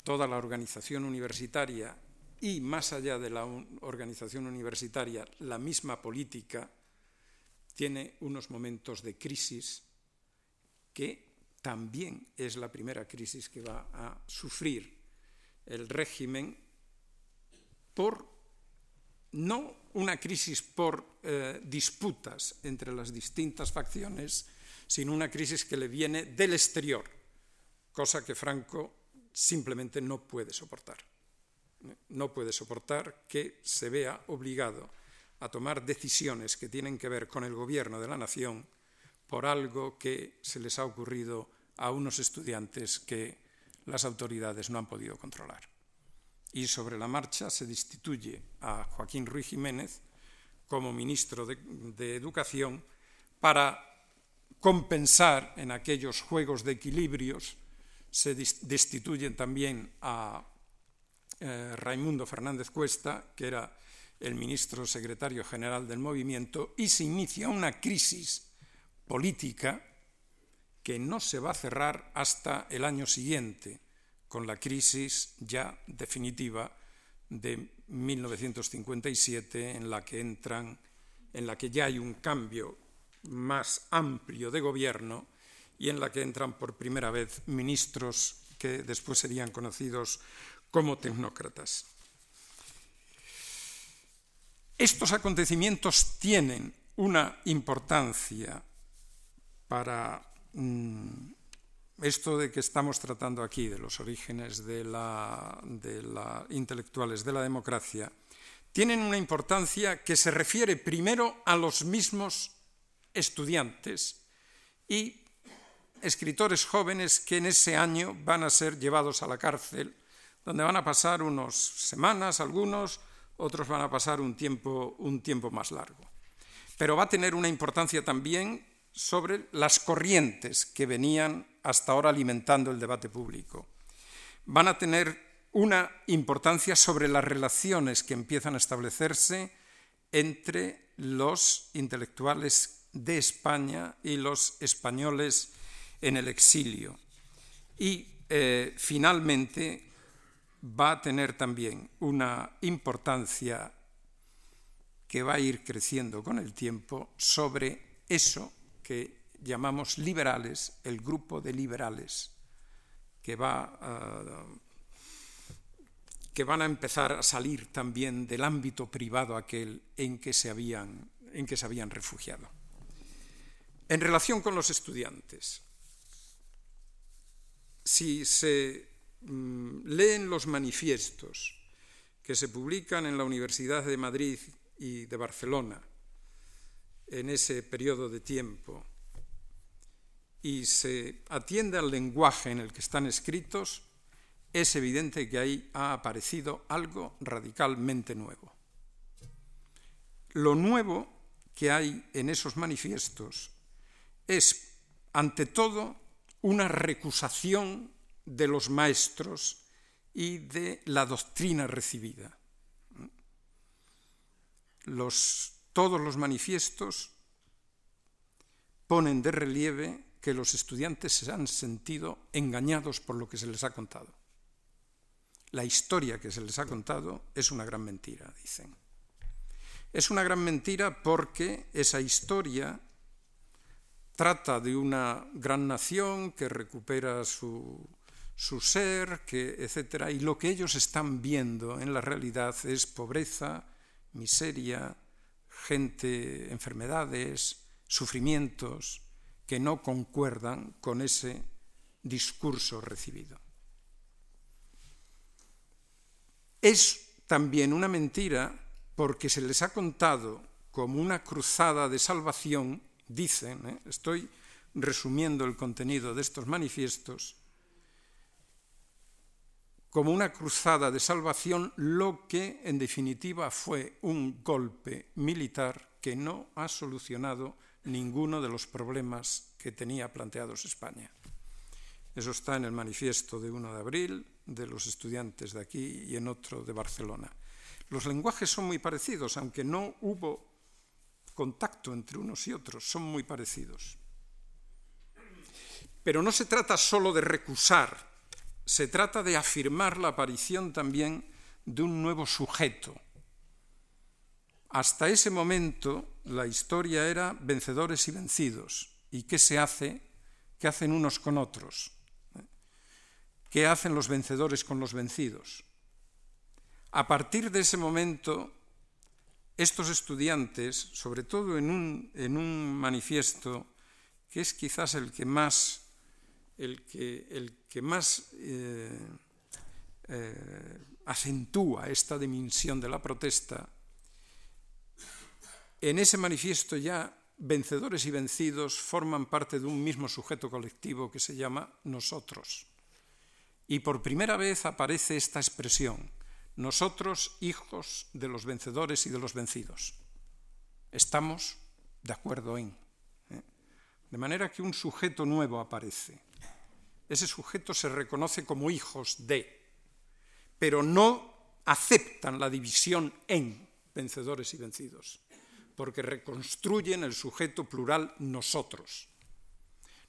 toda la organización universitaria y más allá de la organización universitaria, la misma política tiene unos momentos de crisis que también es la primera crisis que va a sufrir el régimen por no una crisis por eh, disputas entre las distintas facciones, sino una crisis que le viene del exterior, cosa que Franco simplemente no puede soportar. No puede soportar que se vea obligado a tomar decisiones que tienen que ver con el gobierno de la nación por algo que se les ha ocurrido a unos estudiantes que las autoridades no han podido controlar. Y sobre la marcha se destituye a Joaquín Ruiz Jiménez como ministro de, Educación para compensar en aquellos juegos de equilibrios, se destituyen también a eh, Raimundo Fernández Cuesta, que era el ministro secretario general del movimiento, y se inicia una crisis política que no se va a cerrar hasta el año siguiente, con la crisis ya definitiva de 1957 en la que entran en la que ya hay un cambio más amplio de gobierno y en la que entran por primera vez ministros que después serían conocidos como tecnócratas. Estos acontecimientos tienen una importancia para mm, esto de que estamos tratando aquí, de los orígenes de la, intelectuales de la democracia, tienen una importancia que se refiere primero a los mismos estudiantes y escritores jóvenes que en ese año van a ser llevados a la cárcel, donde van a pasar unas semanas algunos, otros van a pasar un tiempo, un tiempo más largo. Pero va a tener una importancia también sobre las corrientes que venían hasta ahora alimentando el debate público. Van a tener una importancia sobre las relaciones que empiezan a establecerse entre los intelectuales de España y los españoles en el exilio. Y eh, finalmente va a tener también una importancia que va a ir creciendo con el tiempo sobre eso que llamamos liberales, el grupo de liberales, que, va, que van a empezar a salir también del ámbito privado aquel en que se habían, en que se habían refugiado. En relación con los estudiantes, si se leen los manifiestos que se publican en la Universidad de Madrid y de Barcelona, en ese periodo de tiempo y se atiende al lenguaje en el que están escritos, es evidente que ahí ha aparecido algo radicalmente nuevo. Lo nuevo que hay en esos manifiestos es, ante todo, una recusación de los maestros y de la doctrina recibida. todos los manifiestos ponen de relieve que los estudiantes se han sentido engañados por lo que se les ha contado. La historia que se les ha contado es una gran mentira, dicen. Es una gran mentira porque esa historia trata de una gran nación que recupera su, su ser, que, etc. Y lo que ellos están viendo en la realidad es pobreza, miseria, gente, enfermedades, sufrimientos que no concuerdan con ese discurso recibido. Es también una mentira porque se les ha contado como una cruzada de salvación, dicen, ¿eh? estoy resumiendo el contenido de estos manifiestos, como una cruzada de salvación, lo que en definitiva fue un golpe militar que no ha solucionado ninguno de los problemas que tenía planteados España. Eso está en el manifiesto de 1 de abril de los estudiantes de aquí y en otro de Barcelona. Los lenguajes son muy parecidos, aunque no hubo contacto entre unos y otros, son muy parecidos. Pero no se trata solo de recusar se trata de afirmar la aparición también de un nuevo sujeto. Hasta ese momento la historia era vencedores y vencidos. ¿Y qué se hace? ¿Qué hacen unos con otros? ¿Qué hacen los vencedores con los vencidos? A partir de ese momento, estos estudiantes, sobre todo en un, en un manifiesto que es quizás el que más el que, el que más eh, eh, acentúa esta dimensión de la protesta, en ese manifiesto ya vencedores y vencidos forman parte de un mismo sujeto colectivo que se llama nosotros. Y por primera vez aparece esta expresión, nosotros hijos de los vencedores y de los vencidos. Estamos de acuerdo en. ¿eh? De manera que un sujeto nuevo aparece ese sujeto se reconoce como hijos de, pero no aceptan la división en vencedores y vencidos, porque reconstruyen el sujeto plural nosotros.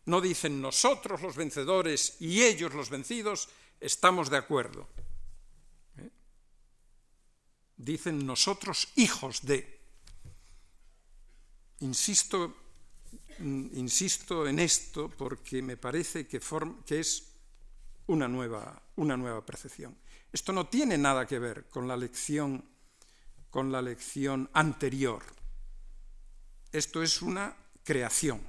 No dicen nosotros los vencedores y ellos los vencidos, estamos de acuerdo. ¿Eh? Dicen nosotros hijos de. Insisto insisto en esto porque me parece que, es una nueva, percepción. Esto no tiene nada que ver con la lección anterior. Esto es una creación,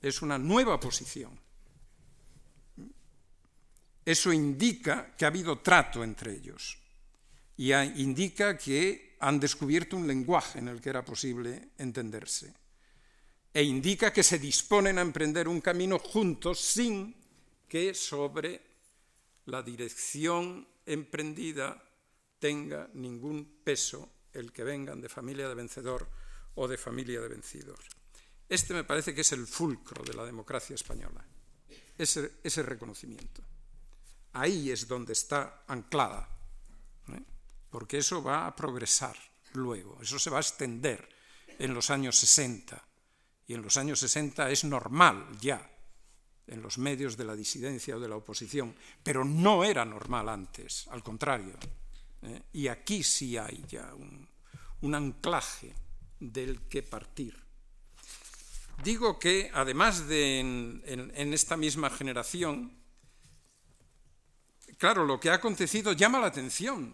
es una nueva posición. Eso indica que ha habido trato entre ellos y indica que han descubierto un lenguaje en el que era posible entenderse e indica que se disponen a emprender un camino juntos sin que sobre la dirección emprendida tenga ningún peso el que vengan de familia de vencedor o de familia de vencidos. Este me parece que es el fulcro de la democracia española, ese, reconocimiento. Ahí es donde está anclada, ¿eh? porque eso va a progresar luego, eso se va a extender en los años 60 en los años 60 es normal ya en los medios de la disidencia o de la oposición, pero no era normal antes, al contrario. ¿eh? Y aquí sí hay ya un, anclaje del que partir. Digo que además de en, esta misma generación, claro, lo que ha acontecido llama la atención,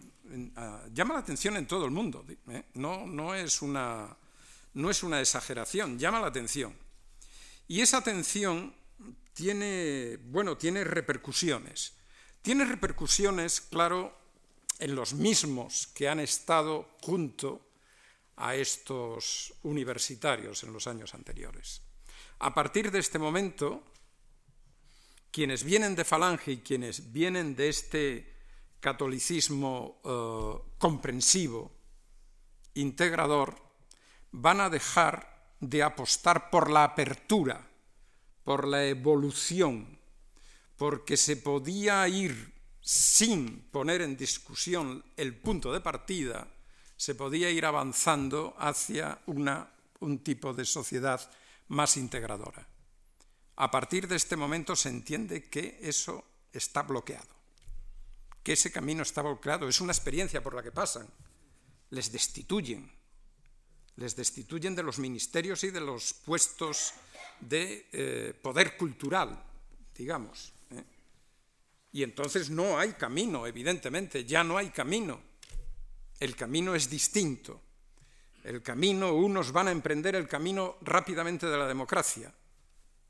llama la atención en todo el mundo. ¿eh? No, no es una no es una exageración, llama la atención. Y esa atención tiene, bueno, tiene repercusiones. Tiene repercusiones, claro, en los mismos que han estado junto a estos universitarios en los años anteriores. A partir de este momento, quienes vienen de Falange y quienes vienen de este catolicismo eh, comprensivo, integrador, van a dejar de apostar por la apertura, por la evolución, porque se podía ir sin poner en discusión el punto de partida, se podía ir avanzando hacia un tipo de sociedad más integradora. A partir de este momento se entiende que eso está bloqueado, que ese camino está bloqueado, es una experiencia por la que pasan, les destituyen, les destituyen de los ministerios y de los puestos de eh, poder cultural, digamos. ¿eh? Y entonces no hay camino, evidentemente, ya no hay camino. El camino es distinto. El camino, unos van a emprender el camino rápidamente de la democracia.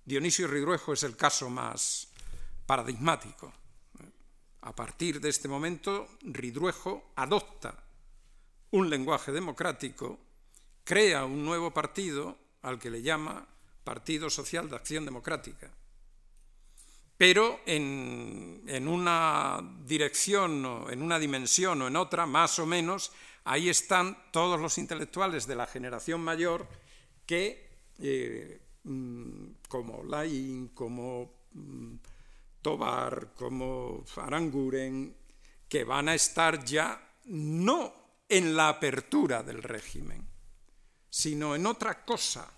Dionisio Ridruejo es el caso más paradigmático. A partir de este momento, Ridruejo adopta un lenguaje democrático crea un nuevo partido al que le llama Partido Social de Acción Democrática. Pero en, una dirección, en una dimensión o en otra, más o menos, ahí están todos los intelectuales de la generación mayor que, eh, mm, como Lain, como mm, Tobar, como Aranguren, que van a estar ya no en la apertura del régimen, sino en otra cosa,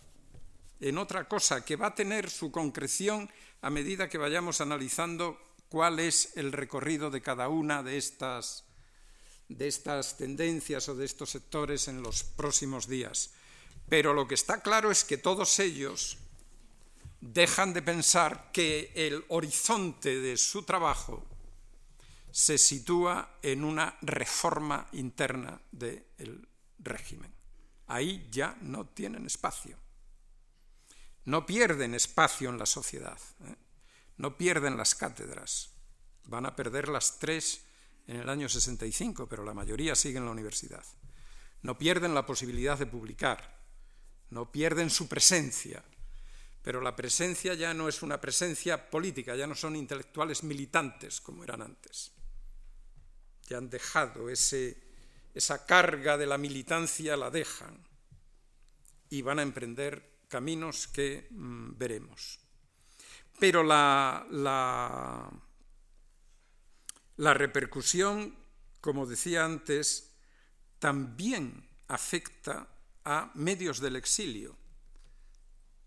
en otra cosa que va a tener su concreción a medida que vayamos analizando cuál es el recorrido de cada una de estas, de estas tendencias o de estos sectores en los próximos días. Pero lo que está claro es que todos ellos dejan de pensar que el horizonte de su trabajo se sitúa en una reforma interna del régimen ahí ya no tienen espacio. No pierden espacio en la sociedad, ¿eh? no pierden las cátedras. Van a perder las tres en el año 65, pero la mayoría sigue en la universidad. No pierden la posibilidad de publicar, no pierden su presencia, pero la presencia ya no es una presencia política, ya no son intelectuales militantes como eran antes. Ya han dejado ese esa carga de la militancia la dejan y van a emprender caminos que mm, veremos. Pero la, la, repercusión, como decía antes, también afecta a medios del exilio.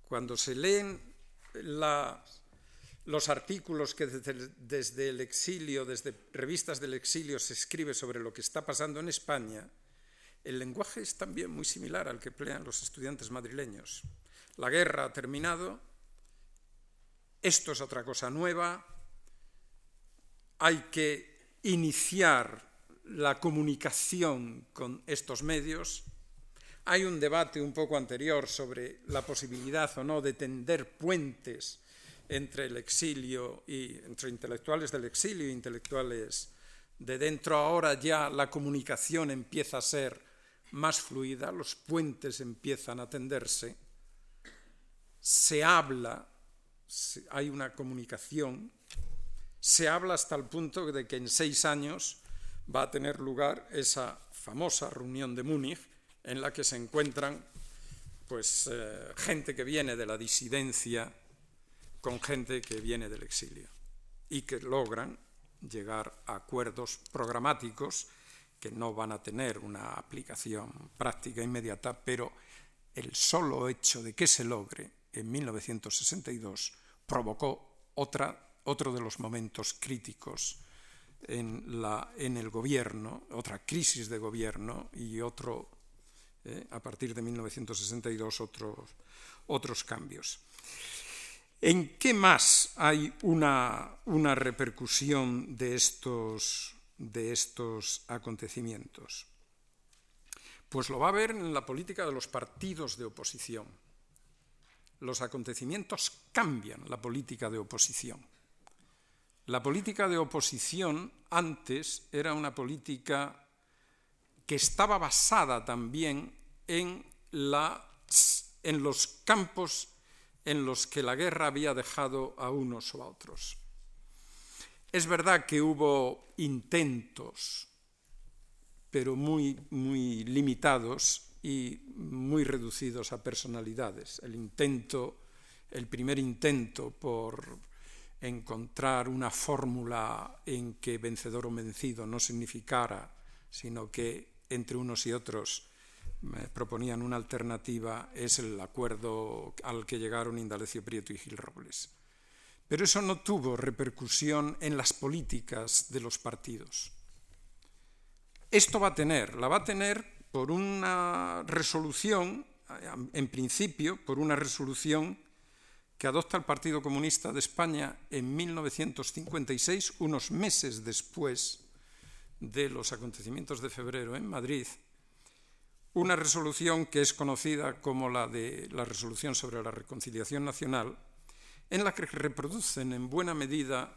Cuando se leen la, los artículos que desde, el exilio, desde revistas del exilio se escribe sobre lo que está pasando en España, el lenguaje es también muy similar al que emplean los estudiantes madrileños. La guerra ha terminado, esto es otra cosa nueva, hay que iniciar la comunicación con estos medios. Hay un debate un poco anterior sobre la posibilidad o no de tender puentes entre el exilio y entre intelectuales del exilio e intelectuales de dentro. Ahora ya la comunicación empieza a ser más fluida, los puentes empiezan a tenderse, se habla, hay una comunicación, se habla hasta el punto de que en seis años va a tener lugar esa famosa reunión de Múnich en la que se encuentran pues, eh, gente que viene de la disidencia con gente que viene del exilio y que logran llegar a acuerdos programáticos que no van a tener una aplicación práctica inmediata, pero el solo hecho de que se logre en 1962 provocó otra, otro de los momentos críticos en, la, en el gobierno, otra crisis de gobierno y otro, eh, a partir de 1962, otros, otros cambios. ¿En qué más hay una, repercusión de estos, de estos acontecimientos? Pues lo va a ver en la política de los partidos de oposición. Los acontecimientos cambian la política de oposición. La política de oposición antes era una política que estaba basada también en, en los campos en los que la guerra había dejado a unos o a otros. Es verdad que hubo intentos, pero muy, muy limitados y muy reducidos a personalidades. El intento, el primer intento por encontrar una fórmula en que vencedor o vencido no significara, sino que entre unos y otros proponían una alternativa, es el acuerdo al que llegaron Indalecio Prieto y Gil Robles. Pero eso no tuvo repercusión en las políticas de los partidos. Esto va a tener, la va a tener por una resolución, en principio, por una resolución que adopta el Partido Comunista de España en 1956, unos meses después de los acontecimientos de febrero en Madrid, una resolución que es conocida como la de la resolución sobre la reconciliación nacional, en la que reproducen en buena medida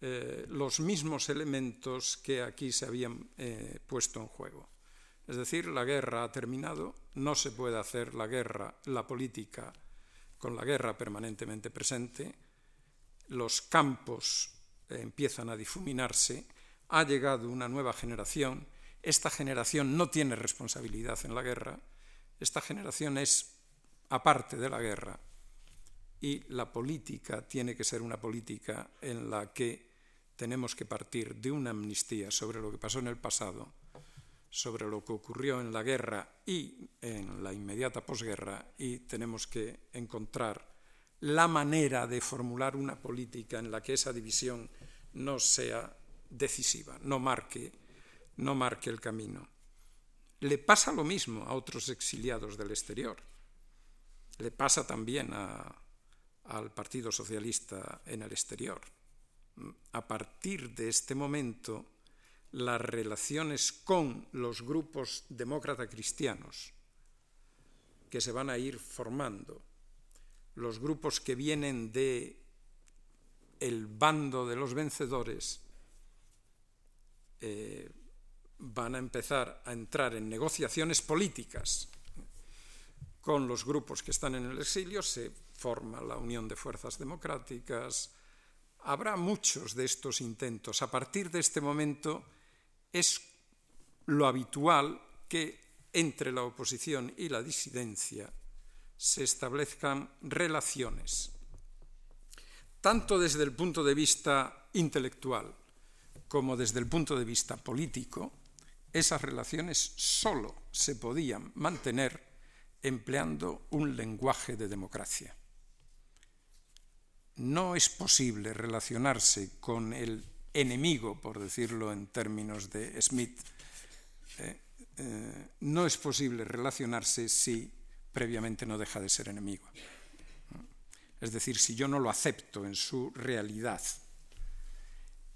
eh, los mismos elementos que aquí se habían eh, puesto en juego. Es decir, la guerra ha terminado, no se puede hacer la guerra, la política, con la guerra permanentemente presente, los campos eh, empiezan a difuminarse, ha llegado una nueva generación, esta generación no tiene responsabilidad en la guerra, esta generación es aparte de la guerra y la política tiene que ser una política en la que tenemos que partir de una amnistía sobre lo que pasó en el pasado, sobre lo que ocurrió en la guerra y en la inmediata posguerra y tenemos que encontrar la manera de formular una política en la que esa división no sea decisiva, no marque, no marque el camino. Le pasa lo mismo a otros exiliados del exterior. Le pasa también al Partido Socialista en el exterior. A partir de este momento, las relaciones con los grupos demócrata cristianos que se van a ir formando, los grupos que vienen de el bando de los vencedores, eh, van a empezar a entrar en negociaciones políticas con los grupos que están en el exilio, se forma la Unión de Fuerzas Democráticas. Habrá muchos de estos intentos. A partir de este momento es lo habitual que entre la oposición y la disidencia se establezcan relaciones, tanto desde el punto de vista intelectual como desde el punto de vista político, esas relaciones sólo se podían mantener empleando un lenguaje de democracia. No es posible relacionarse con el enemigo, por decirlo en términos de Smith. Eh, eh, no es posible relacionarse si previamente no deja de ser enemigo. Es decir, si yo no lo acepto en su realidad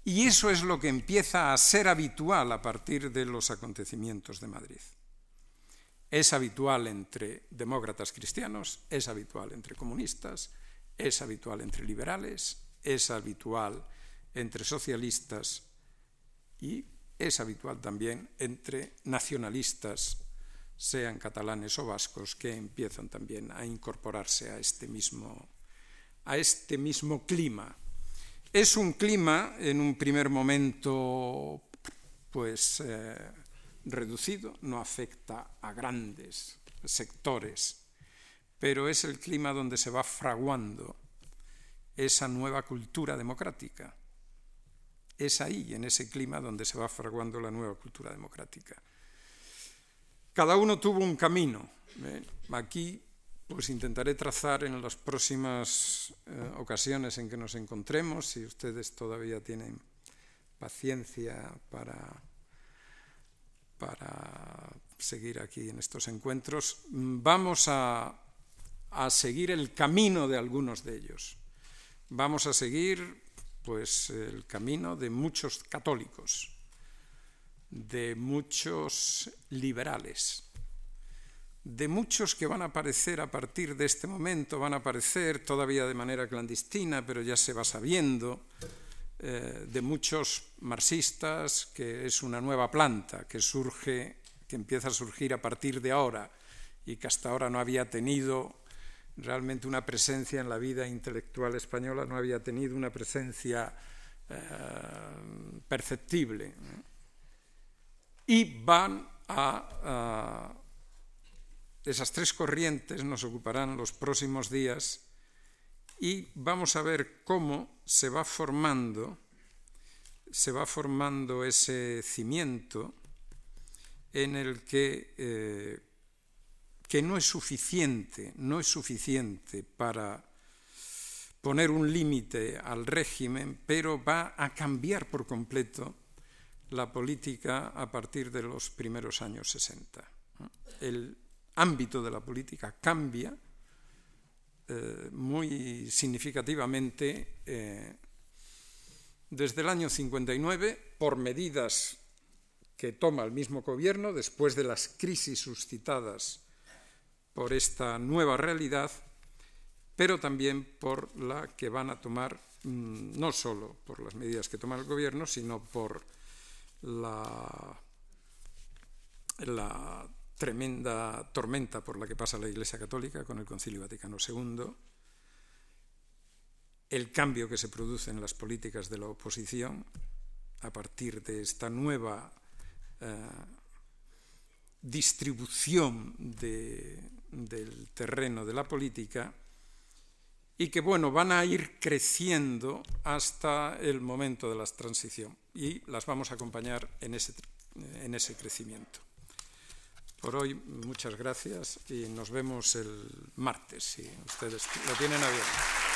y eso es lo que empieza a ser habitual a partir de los acontecimientos de Madrid. Es habitual entre demócratas cristianos, es habitual entre comunistas, es habitual entre liberales, es habitual entre socialistas y es habitual también entre nacionalistas, sean catalanes o vascos, que empiezan también a incorporarse a este mismo, a este mismo clima es un clima, en un primer momento, pues eh, reducido, no afecta a grandes sectores, pero es el clima donde se va fraguando esa nueva cultura democrática. Es ahí, en ese clima, donde se va fraguando la nueva cultura democrática. Cada uno tuvo un camino. ¿eh? Aquí pues intentaré trazar en las próximas eh, ocasiones en que nos encontremos, si ustedes todavía tienen paciencia para, para seguir aquí en estos encuentros, vamos a, a seguir el camino de algunos de ellos. Vamos a seguir pues el camino de muchos católicos, de muchos liberales, de muchos que van a aparecer a partir de este momento, van a aparecer todavía de manera clandestina, pero ya se va sabiendo, eh, de muchos marxistas, que es una nueva planta que surge, que empieza a surgir a partir de ahora y que hasta ahora no había tenido realmente una presencia en la vida intelectual española, no había tenido una presencia eh, perceptible. Y van a esas tres corrientes nos ocuparán los próximos días y vamos a ver cómo se va formando, se va formando ese cimiento en el que, eh, que no es suficiente, no es suficiente para poner un límite al régimen, pero va a cambiar por completo la política a partir de los primeros años 60. El ámbito de la política cambia eh, muy significativamente eh, desde el año 59 por medidas que toma el mismo gobierno después de las crisis suscitadas por esta nueva realidad, pero también por la que van a tomar, mm, no solo por las medidas que toma el gobierno, sino por la, la tremenda tormenta por la que pasa la Iglesia Católica con el Concilio Vaticano II, el cambio que se produce en las políticas de la oposición a partir de esta nueva eh, distribución del terreno de la política y que bueno, van a ir creciendo hasta el momento de la transición y las vamos a acompañar en ese, en ese crecimiento. Por hoy, muchas gracias y nos vemos el martes, si ustedes lo tienen abierto.